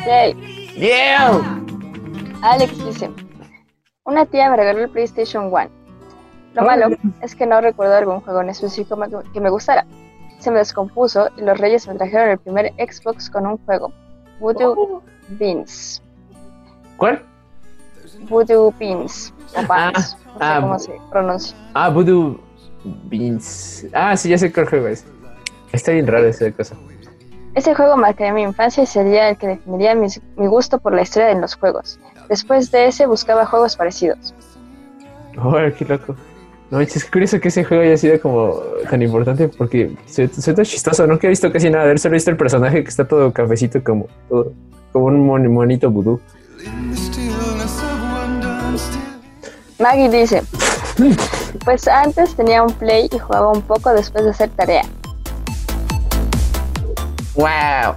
Yay. ¡Yeah! Alex dice, una tía me regaló el PlayStation 1. Lo malo es que no recuerdo algún juego en específico que me gustara. Se me descompuso y los reyes me trajeron el primer Xbox con un juego. Voodoo Beans. ¿Cuál? Voodoo Beans. O Beans. No sé ah, cómo se pronuncia. Ah, Voodoo Beans. Ah, sí, ya sé cuál juego es. Está bien raro esa cosa. Ese juego marcaría mi infancia y sería el que definiría mis- mi gusto por la historia en los juegos. Después de ese buscaba juegos parecidos. Órale, qué loco. No, es curioso que ese juego haya sido como tan importante porque se, se tan chistoso. Nunca he visto casi nada de él, solo he visto el personaje que está todo cafecito como, todo, como un mon- monito vudú. Maggie dice, pues antes tenía un play y jugaba un poco después de hacer tarea. ¡Wow!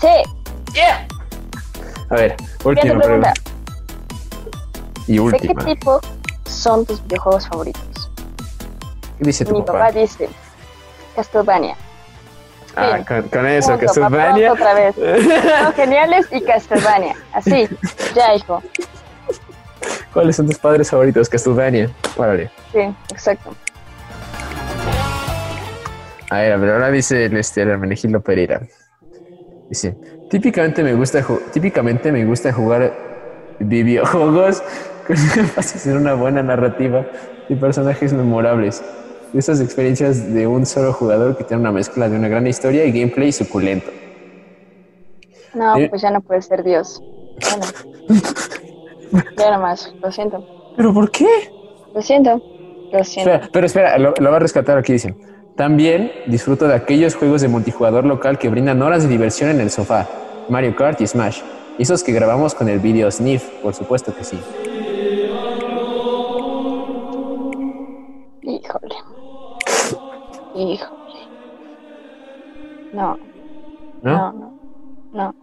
Sí, A ver, última pregunta. Y ¿De qué última. ¿Qué tipo son tus videojuegos favoritos? dice tu Mi papá? papá dice, Castlevania. Ah, con, con eso, Punto, Castlevania. papá, Otra vez. Son geniales y Castlevania. Así, ya hijo. ¿Cuáles son tus padres favoritos? Castlevania. Órale. Sí, exacto. A ver, ver, ahora dice el, este, el Hermenegildo Pereira. Dice, típicamente me gusta, típicamente me gusta jugar videojuegos con una buena narrativa y personajes memorables. Esas experiencias de un solo jugador que tiene una mezcla de una gran historia y gameplay suculento. No, Sí. pues ya no puedes ser Dios. Bueno. Ya nomás, lo siento. ¿Pero por qué? Lo siento. Lo siento. Espera, pero espera, lo, lo va a rescatar aquí, dicen. También disfruto de aquellos juegos de multijugador local que brindan horas de diversión en el sofá. Mario Kart y Smash. Esos que grabamos con el video Sniff, por supuesto que sí. Híjole. Híjole. No, ¿No? no, no. No,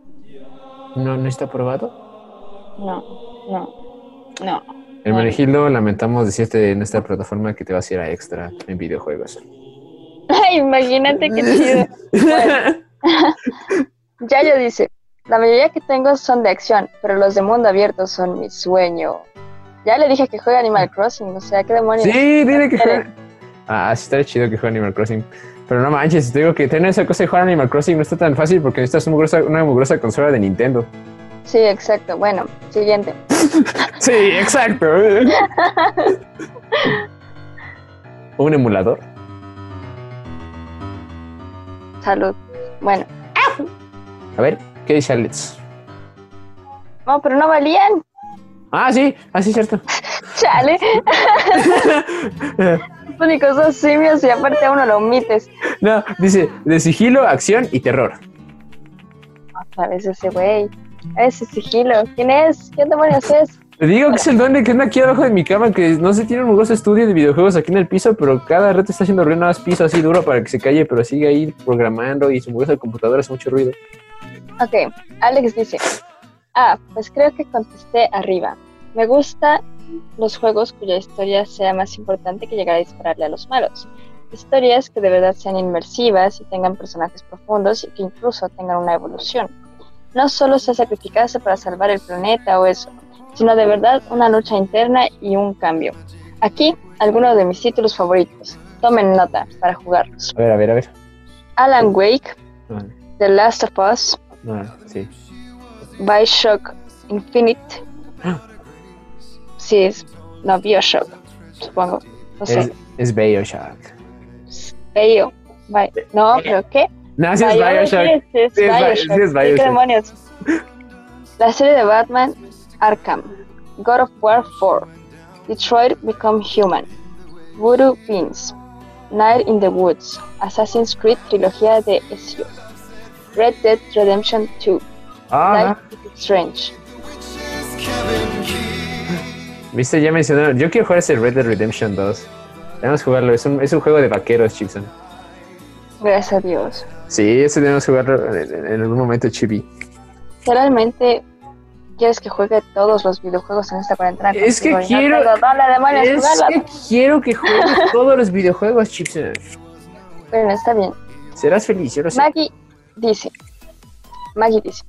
¿No, no está aprobado? no, no. No. El lamentamos decirte en esta plataforma que te vas a ir a extra en videojuegos. Ay, imagínate qué chido. Bueno. Yayo dice, la mayoría que tengo son de acción, pero los de mundo abierto son mi sueño. Ya le dije que juegue Animal Crossing, o sea, qué demonios. Sí, dile que juegue. Ah, sí estaría chido que juegue Animal Crossing. Pero no manches, te digo que tener esa cosa de jugar Animal Crossing no está tan fácil porque necesitas una mugrosa, una mugrosa consola de Nintendo. Sí, exacto. Bueno, siguiente. Sí, exacto. ¿Un emulador? Salud. Bueno, A ver, ¿qué dice Alex? no, pero no valían. Ah, sí, ah, sí, cierto. Chale. Únicos dos simios y aparte a uno lo omites. No, dice de sigilo, acción y terror. Otra vez ese güey. Ese sigilo. ¿Quién es? ¿Qué demonios es? Te digo que es el duende que anda aquí abajo de mi cama, que no sé, tiene un mugroso estudio de videojuegos aquí en el piso, pero cada rato está haciendo ruido, nada más piso así duro para que se calle, pero sigue ahí programando y su mugrosa computadora hace mucho ruido. Ok, Alex dice, ah, pues creo que contesté arriba. Me gustan los juegos cuya historia sea más importante que llegar a dispararle a los malos. Historias que de verdad sean inmersivas y tengan personajes profundos y que incluso tengan una evolución. No solo sea sacrificarse para salvar el planeta o eso, sino de verdad una lucha interna y un cambio. Aquí, algunos de mis títulos favoritos. Tomen nota para jugarlos. A ver, a ver, a ver. Alan Wake, Ah, The Last of Us, ah, sí. Bioshock Infinite. Sí, es. No, Bioshock, supongo. No sé. Es, es Bioshock. Bio. Bi- No, pero ¿qué? No, sí es Bio- Bioshock. Sí, es Sí es Bi- Bioshock. sí es ¿Qué demonios? La serie de Batman, Arkham, God of War 4, Detroit Become Human, Voodoo Beans, Night in the Woods, Assassin's Creed trilogía de Ezio, Red Dead Redemption 2, Ah, Life is Strange. viste, ya mencionaron. Yo quiero jugar ese Red Dead Redemption 2. Debemos jugarlo. Es un, es un juego de vaqueros, Chipson. Gracias a Dios. Sí, ese debemos jugarlo en, en algún momento, Chibi. ¿Realmente quieres que juegue todos los videojuegos en esta cuarentena? Es que no quiero- demonios Es jugarlo? que quiero que juegues todos los videojuegos, Chipson. Bueno, está bien. Serás feliz, yo lo sé. Maggie dice, Maggie dice,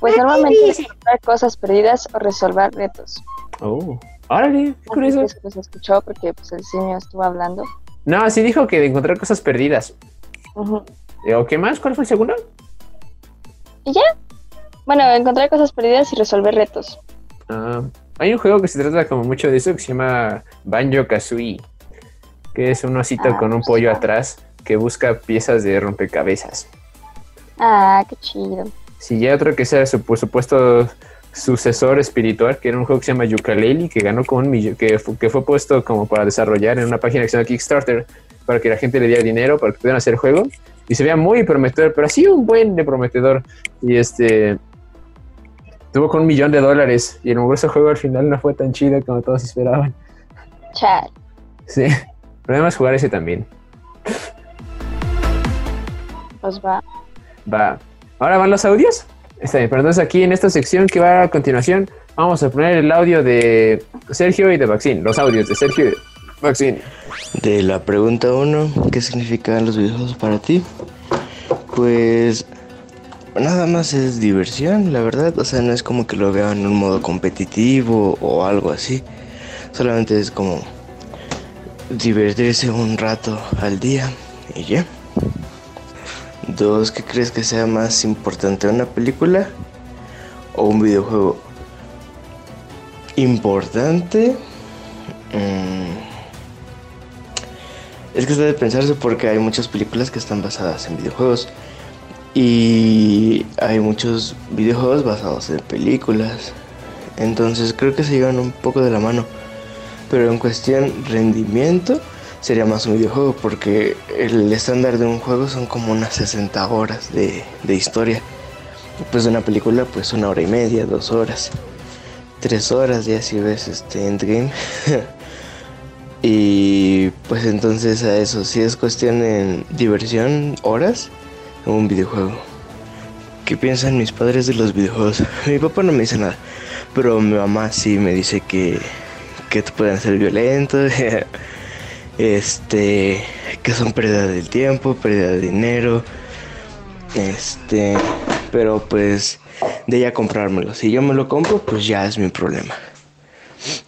pues normalmente es encontrar cosas perdidas o resolver retos. Oh, órale, qué curioso. Así que pues, escuchó porque pues el simio estuvo hablando. No, sí dijo que de encontrar cosas perdidas. Ujú. ¿O qué más? ¿Cuál fue el segundo? Y ya. Bueno, encontrar cosas perdidas y resolver retos. Ah, hay un juego que se trata como mucho de eso que se llama Banjo Kazooie, que es un osito Ah, con un pollo atrás que busca piezas de rompecabezas. Ah, qué chido. Si ya otro que sea su supuesto sucesor espiritual, que era un juego que se llama Yooka-Laylee, que ganó con un millón, que, fu- que fue puesto como para desarrollar en una página que se llama Kickstarter, para que la gente le diera dinero para que pudieran hacer el juego. Y se veía muy prometedor, pero así un buen de prometedor. Y este tuvo con un millón de dólares. Y el mugroso juego al final no fue tan chido como todos esperaban. Chal. Sí. Pero además jugar ese también. Pues va. Va. Ahora van los audios. Está bien, pero entonces aquí en esta sección que va a continuación, vamos a poner el audio de Sergio y de Vaccine. Los audios de Sergio y de Vaccine. De la pregunta 1, ¿qué significan los videojuegos para ti? Pues nada más es diversión, la verdad. O sea, no es como que lo vean en un modo competitivo o algo así. Solamente es como divertirse un rato al día y ya. Dos, ¿qué crees que sea más importante, una película o un videojuego? Importante. Mm, es que está de pensarse porque hay muchas películas que están basadas en videojuegos. Y hay muchos videojuegos basados en películas. Entonces creo que se llevan un poco de la mano. Pero en cuestión rendimiento sería más un videojuego porque el estándar de un juego son como unas 60 horas de, de historia. Pues de una película pues una hora y media, dos horas. Tres horas ya si ves este endgame. Y pues entonces a eso, si es cuestión en diversión, horas, un videojuego. ¿Qué piensan mis padres de los videojuegos? Mi papá no me dice nada, pero mi mamá sí me dice que, que pueden ser violentos, este, que son pérdida del tiempo, pérdida de dinero, este, pero pues de ella comprármelo. Si yo me lo compro, pues ya es mi problema.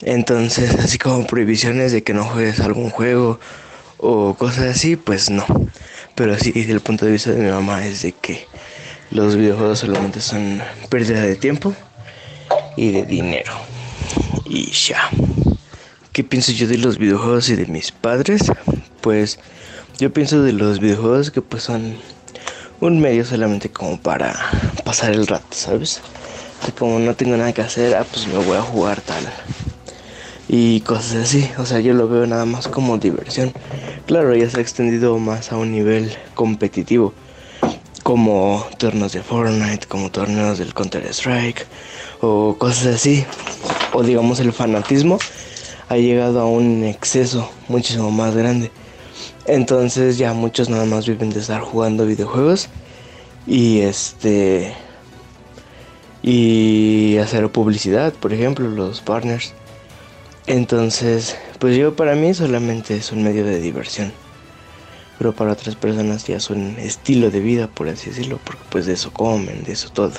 Entonces, así como prohibiciones de que no juegues algún juego o cosas así, pues no. Pero sí, desde el punto de vista de mi mamá es de que los videojuegos solamente son pérdida de tiempo y de dinero. Y ya. ¿Qué pienso yo de los videojuegos y de mis padres? Pues yo pienso de los videojuegos que pues son un medio solamente como para pasar el rato, ¿sabes? De como no tengo nada que hacer, ah, pues me voy a jugar tal. Y cosas así, o sea, yo lo veo nada más como diversión. Claro, ya se ha extendido más a un nivel competitivo, como torneos de Fortnite, como torneos del Counter Strike, o cosas así. O digamos el fanatismo ha llegado a un exceso muchísimo más grande. Entonces ya muchos nada más viven de estar jugando videojuegos y este y hacer publicidad, por ejemplo, los partners. Entonces, pues yo para mí solamente es un medio de diversión. pero para otras personas ya es un estilo de vida, por así decirlo, porque pues de eso comen, de eso todo.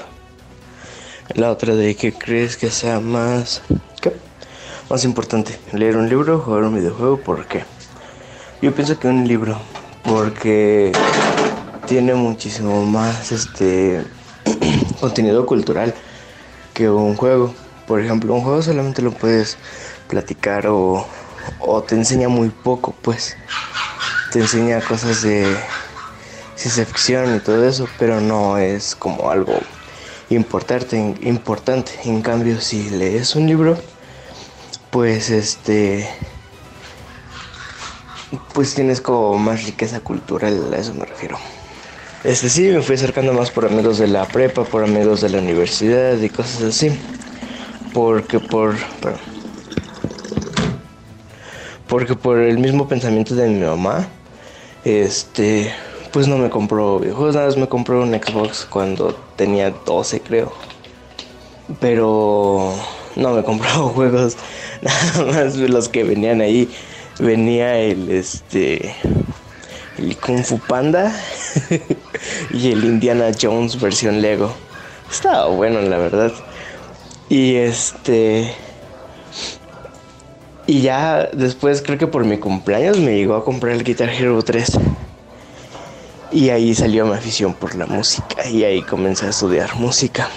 La otra de que crees que sea más... Más importante, leer un libro o jugar un videojuego, ¿por qué? Yo pienso que un libro, porque tiene muchísimo más este contenido cultural que un juego. Por ejemplo, un juego solamente lo puedes platicar o, o te enseña muy poco, pues. Te enseña cosas de ciencia ficción y todo eso, pero no es como algo importante, importante. En cambio, si lees un libro, pues este pues tienes como más riqueza cultural, a eso me refiero. Este sí, me fui acercando más por amigos de la prepa, por amigos de la universidad y cosas así. Porque por... porque por el mismo pensamiento de mi mamá, este, pues no me compró videojuegos, nada más me compró un Xbox cuando tenía 12 creo. Pero no me compró juegos, nada más los que venían ahí venía el este el Kung Fu Panda y el Indiana Jones versión Lego. Estaba bueno, la verdad. Y este y ya después creo que por mi cumpleaños me llegó a comprar el Guitar Hero 3. Y ahí salió mi afición por la música y ahí comencé a estudiar música.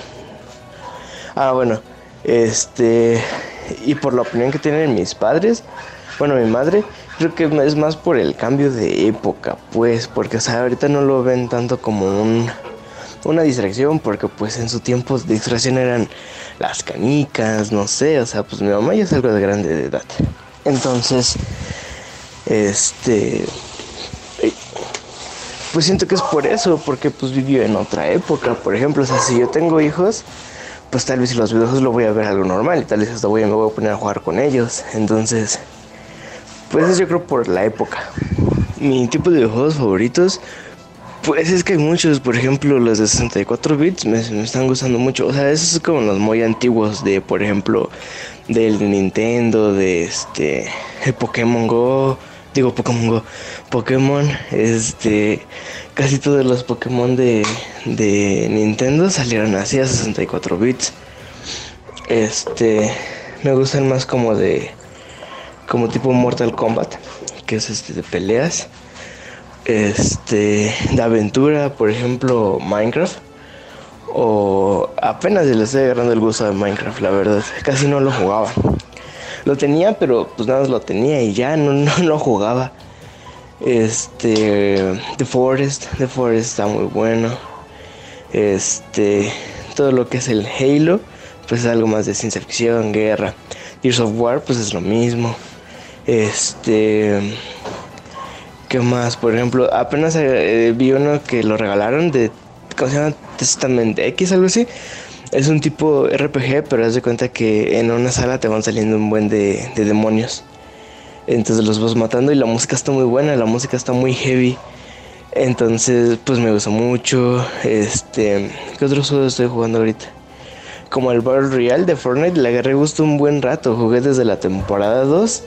Ah, bueno, este y por la opinión que tienen mis padres, bueno, mi madre, creo que es más por el cambio de época, pues, porque, o sea, ahorita no lo ven tanto como un, una distracción, porque, pues, en su tiempo distracción eran las canicas, no sé, o sea, pues mi mamá ya es algo de grande de edad. Entonces, este, pues siento que es por eso, porque pues vivió en otra época, por ejemplo, o sea, si yo tengo hijos, pues tal vez los videojuegos lo voy a ver algo normal y tal vez hasta voy, me voy a poner a jugar con ellos, entonces pues es yo creo por la época. Mi tipo de juegos favoritos, pues es que hay muchos, por ejemplo, los de 64 bits me, están gustando mucho. O sea, esos como los muy antiguos de, por ejemplo, del Nintendo, de este, el Pokémon Go, digo Pokémon Go, Pokémon, este, casi todos los Pokémon de, de Nintendo salieron así a 64 bits. Este, me gustan más como de como tipo Mortal Kombat, que es este de peleas. Este, de aventura, por ejemplo, Minecraft. O apenas le estoy agarrando el gusto de Minecraft, la verdad. Casi no lo jugaba. Lo tenía, pero pues nada más lo tenía y ya no, no lo jugaba. Este, The Forest, The Forest está muy bueno. Este, todo lo que es el Halo, pues es algo más de ciencia ficción, guerra. Gears of War, pues es lo mismo. Este. ¿Qué más? Por ejemplo, apenas eh, vi uno que lo regalaron de. ¿Cómo se llama? Testament X, algo así. Es un tipo RPG, pero haz de cuenta que en una sala te van saliendo un buen de, de demonios. Entonces los vas matando y la música está muy buena, la música está muy heavy. Entonces, pues me gusta mucho. Este, ¿qué otros juegos estoy jugando ahorita? Como el Battle Royale de Fortnite, le agarré gusto un buen rato. Jugué desde la temporada 2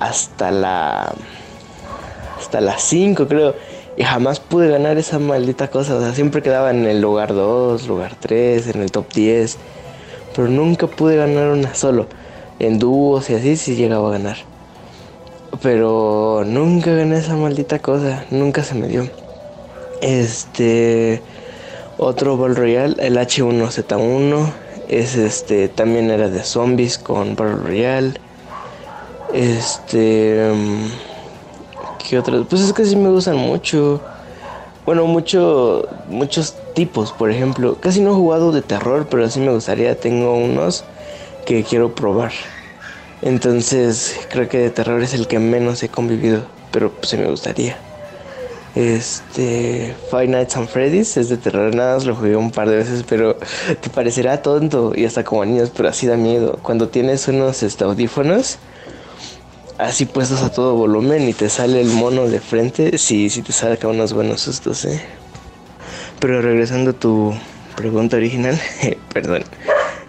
hasta la hasta las 5 creo y jamás pude ganar esa maldita cosa, o sea, siempre quedaba en el lugar 2, lugar 3, en el top 10, pero nunca pude ganar una solo. En dúos y así sí llegaba a ganar. Pero nunca gané esa maldita cosa, nunca se me dio. Este otro Battle Royale, el H1Z1, es este también era de zombies con Battle Royale. Este. Mm, ¿Qué otras? Pues es que sí me gustan mucho. Bueno, mucho, muchos tipos, por ejemplo. Casi no he jugado de terror, pero sí me gustaría. Tengo unos que quiero probar. Entonces, creo que de terror es el que menos he convivido, pero pues me gustaría. Este, Five Nights at Freddy's es de terror, nada más lo jugué un par de veces, pero te parecerá tonto y hasta como niños, pero así da miedo. Cuando tienes unos este, audífonos así puestos a todo volumen y te sale el mono de frente, sí, sí te saca unos buenos sustos, ¿eh? Pero regresando a tu pregunta original, perdón,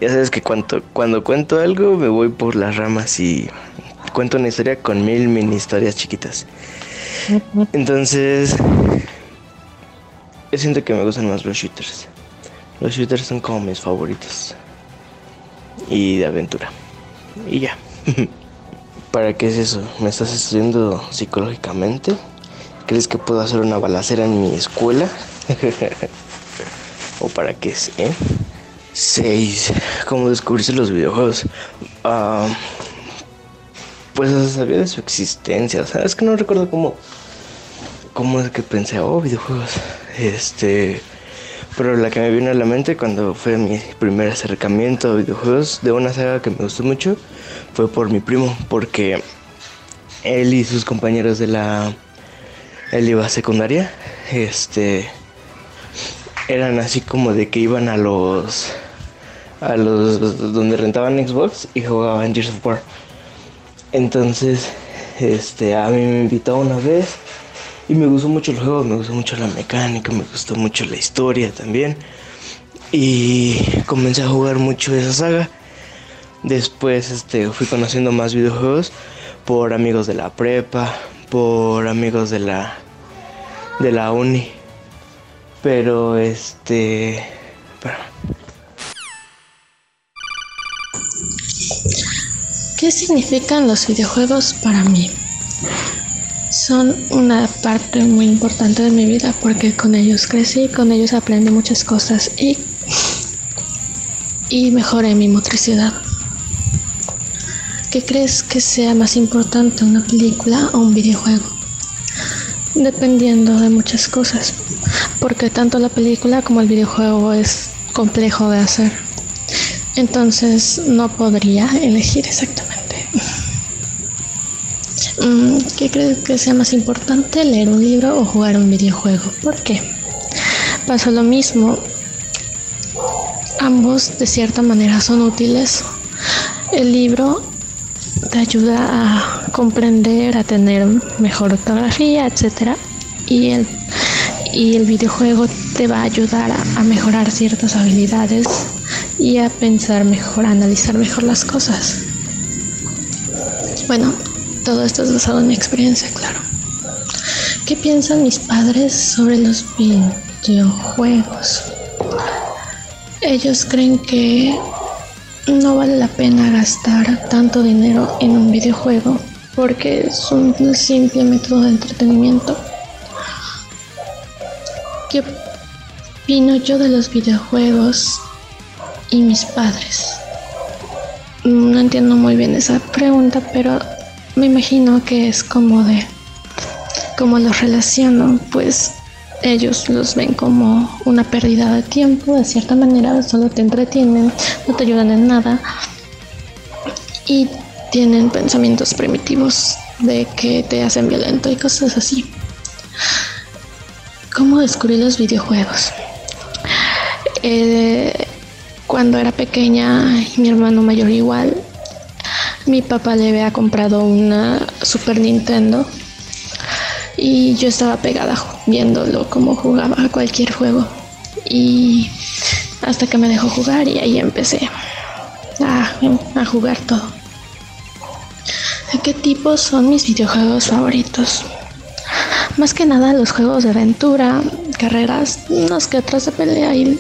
ya sabes que cuando, cuando cuento algo me voy por las ramas y cuento una historia con mil mini historias chiquitas. Entonces, yo siento que me gustan más los shooters. Los shooters son como mis favoritos. Y de aventura. Y ya. ¿Para qué es eso? ¿Me estás estudiando psicológicamente? ¿Crees que puedo hacer una balacera en mi escuela? ¿O para qué es, eh? 6. ¿Cómo descubrirse los videojuegos? Ah, pues sabía de su existencia. O es que no recuerdo cómo. ¿Cómo es que pensé? Oh, videojuegos. Este. Pero la que me vino a la mente cuando fue mi primer acercamiento a videojuegos de una saga que me gustó mucho fue por mi primo, porque él y sus compañeros de la. Él iba a secundaria, este. Eran así como de que iban a los. a los. donde rentaban Xbox y jugaban Gears of War. Entonces, este, a mí me invitó una vez y me gustó mucho el juego, me gustó mucho la mecánica, me gustó mucho la historia también. Y comencé a jugar mucho esa saga. Después este, fui conociendo más videojuegos por amigos de la prepa, por amigos de la de la uni. Pero este, ¿Qué significan los videojuegos para mí? Son una parte muy importante de mi vida porque con ellos crecí, con ellos aprendí muchas cosas y, y mejoré mi motricidad. ¿Qué crees que sea más importante, una película o un videojuego? Dependiendo de muchas cosas, porque tanto la película como el videojuego es complejo de hacer. Entonces no podría elegir exactamente. ¿Qué crees que sea más importante, leer un libro o jugar un videojuego? ¿Por qué? Pasa lo mismo. Ambos de cierta manera son útiles. El libro te ayuda a comprender, a tener mejor ortografía, etc. Y el, y el videojuego te va a ayudar a, a mejorar ciertas habilidades y a pensar mejor, a analizar mejor las cosas. Bueno, todo esto es basado en mi experiencia, claro. ¿Qué piensan mis padres sobre los videojuegos? Ellos creen que no vale la pena gastar tanto dinero en un videojuego porque es un simple método de entretenimiento. ¿Qué opino yo de los videojuegos y mis padres? No entiendo muy bien esa pregunta, pero me imagino que es como de como los relaciono, pues ellos los ven como una pérdida de tiempo, de cierta manera, solo te entretienen, no te ayudan en nada y tienen pensamientos primitivos de que te hacen violento y cosas así. ¿Cómo descubrí los videojuegos? Eh, cuando era pequeña y mi hermano mayor igual, mi papá le había comprado una Super Nintendo y yo estaba pegada viéndolo como jugaba a cualquier juego. Y hasta que me dejó jugar y ahí empecé a, jugar todo. ¿De qué tipo son mis videojuegos favoritos? Más que nada los juegos de aventura, carreras, unos que otros de pelea y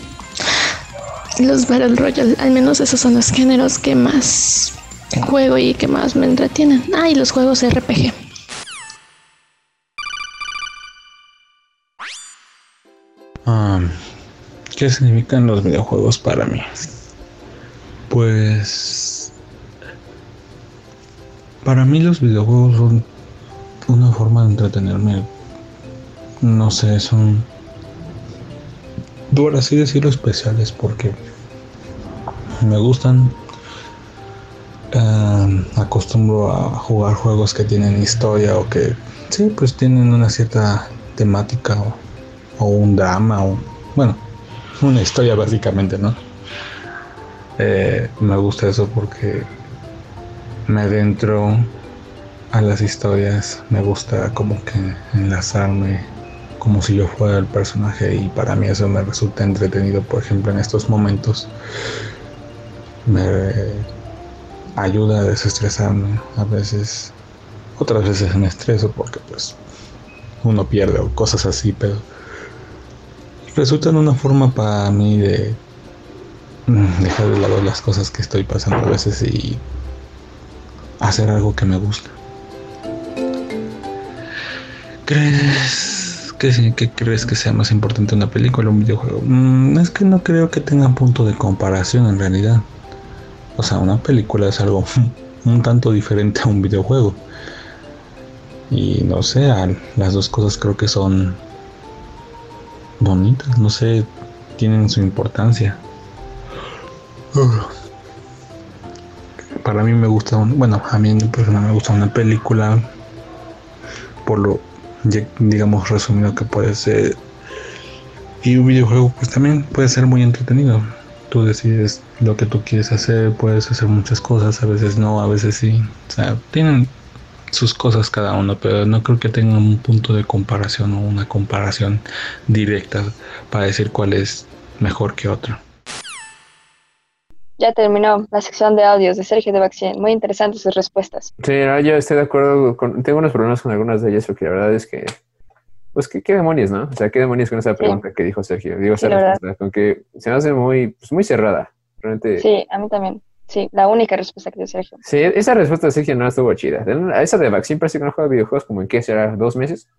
los Battle Royale. Al menos esos son los géneros que más juego y que más me entretienen. Ah, y los juegos RPG. ¿Qué significan los videojuegos para mí? Pues para mí los videojuegos son una forma de entretenerme. No sé, son por así decirlo especiales porque me gustan. Eh, acostumbro a jugar juegos que tienen historia o que sí, pues tienen una cierta temática o, o un drama o bueno, una historia básicamente, ¿no? Eh, me gusta eso porque me adentro a las historias, me gusta como que enlazarme como si yo fuera el personaje y para mí eso me resulta entretenido, por ejemplo, en estos momentos me ayuda a desestresarme, a veces, otras veces me estreso porque pues uno pierde o cosas así, pero resultan una forma para mí de mm, dejar de lado las cosas que estoy pasando a veces y hacer algo que me gusta. ¿Crees que crees que sea más importante una película o un videojuego? Mm, es que no creo que tengan punto de comparación en realidad. O sea, una película es algo un tanto diferente a un videojuego. Y no sé, las dos cosas creo que son bonitas, no sé, tienen su importancia. Para mí me gusta, un- bueno, a mí en lo personal me gusta una película por lo, digamos, resumido que puede ser. Y un videojuego pues también puede ser muy entretenido. Tú decides lo que tú quieres hacer, puedes hacer muchas cosas, a veces no, a veces sí. O sea, tienen sus cosas cada uno, pero no creo que tengan un punto de comparación o una comparación directa para decir cuál es mejor que otro. Ya terminó la sección de audios de Sergio de Baxien. Muy interesantes sus respuestas. Sí, no, yo estoy de acuerdo con... Tengo unos problemas con algunas de ellas porque la verdad es que... Pues ¿qué, qué demonios, ¿no? O sea, qué demonios con esa pregunta que dijo Sergio. Digo, Sí, esa respuesta, con que se me hace muy, pues, muy cerrada. Realmente... Sí, a mí también. Sí, la única respuesta que dio Sergio. Sí, esa respuesta de Sergio no estuvo chida. Esa de Vaccine parece que no juega videojuegos como en qué será, dos meses.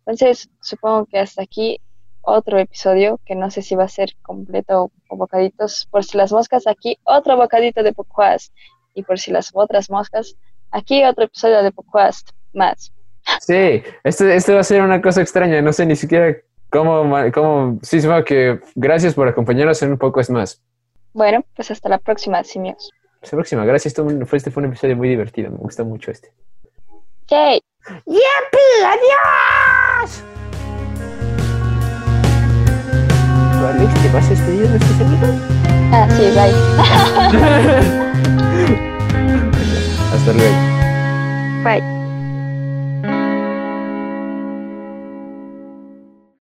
Entonces, supongo que hasta aquí otro episodio, que no sé si va a ser completo o bocaditos. Por si las moscas, aquí otro bocadito de Podcast. Y por si las otras moscas, aquí otro episodio de Podcast más. Sí, este, este va a ser una cosa extraña. No sé ni siquiera cómo, cómo... Sí, supongo que gracias por acompañarnos en un poco es más. Bueno, pues hasta la próxima, simios. Hasta la próxima. Gracias. Esto fue, este fue un episodio muy divertido. Me gustó mucho este. ¡Yay! Alex, ¿te vas a despedir de nuestros amigos? Ah, sí, bye. Hasta luego. Bye.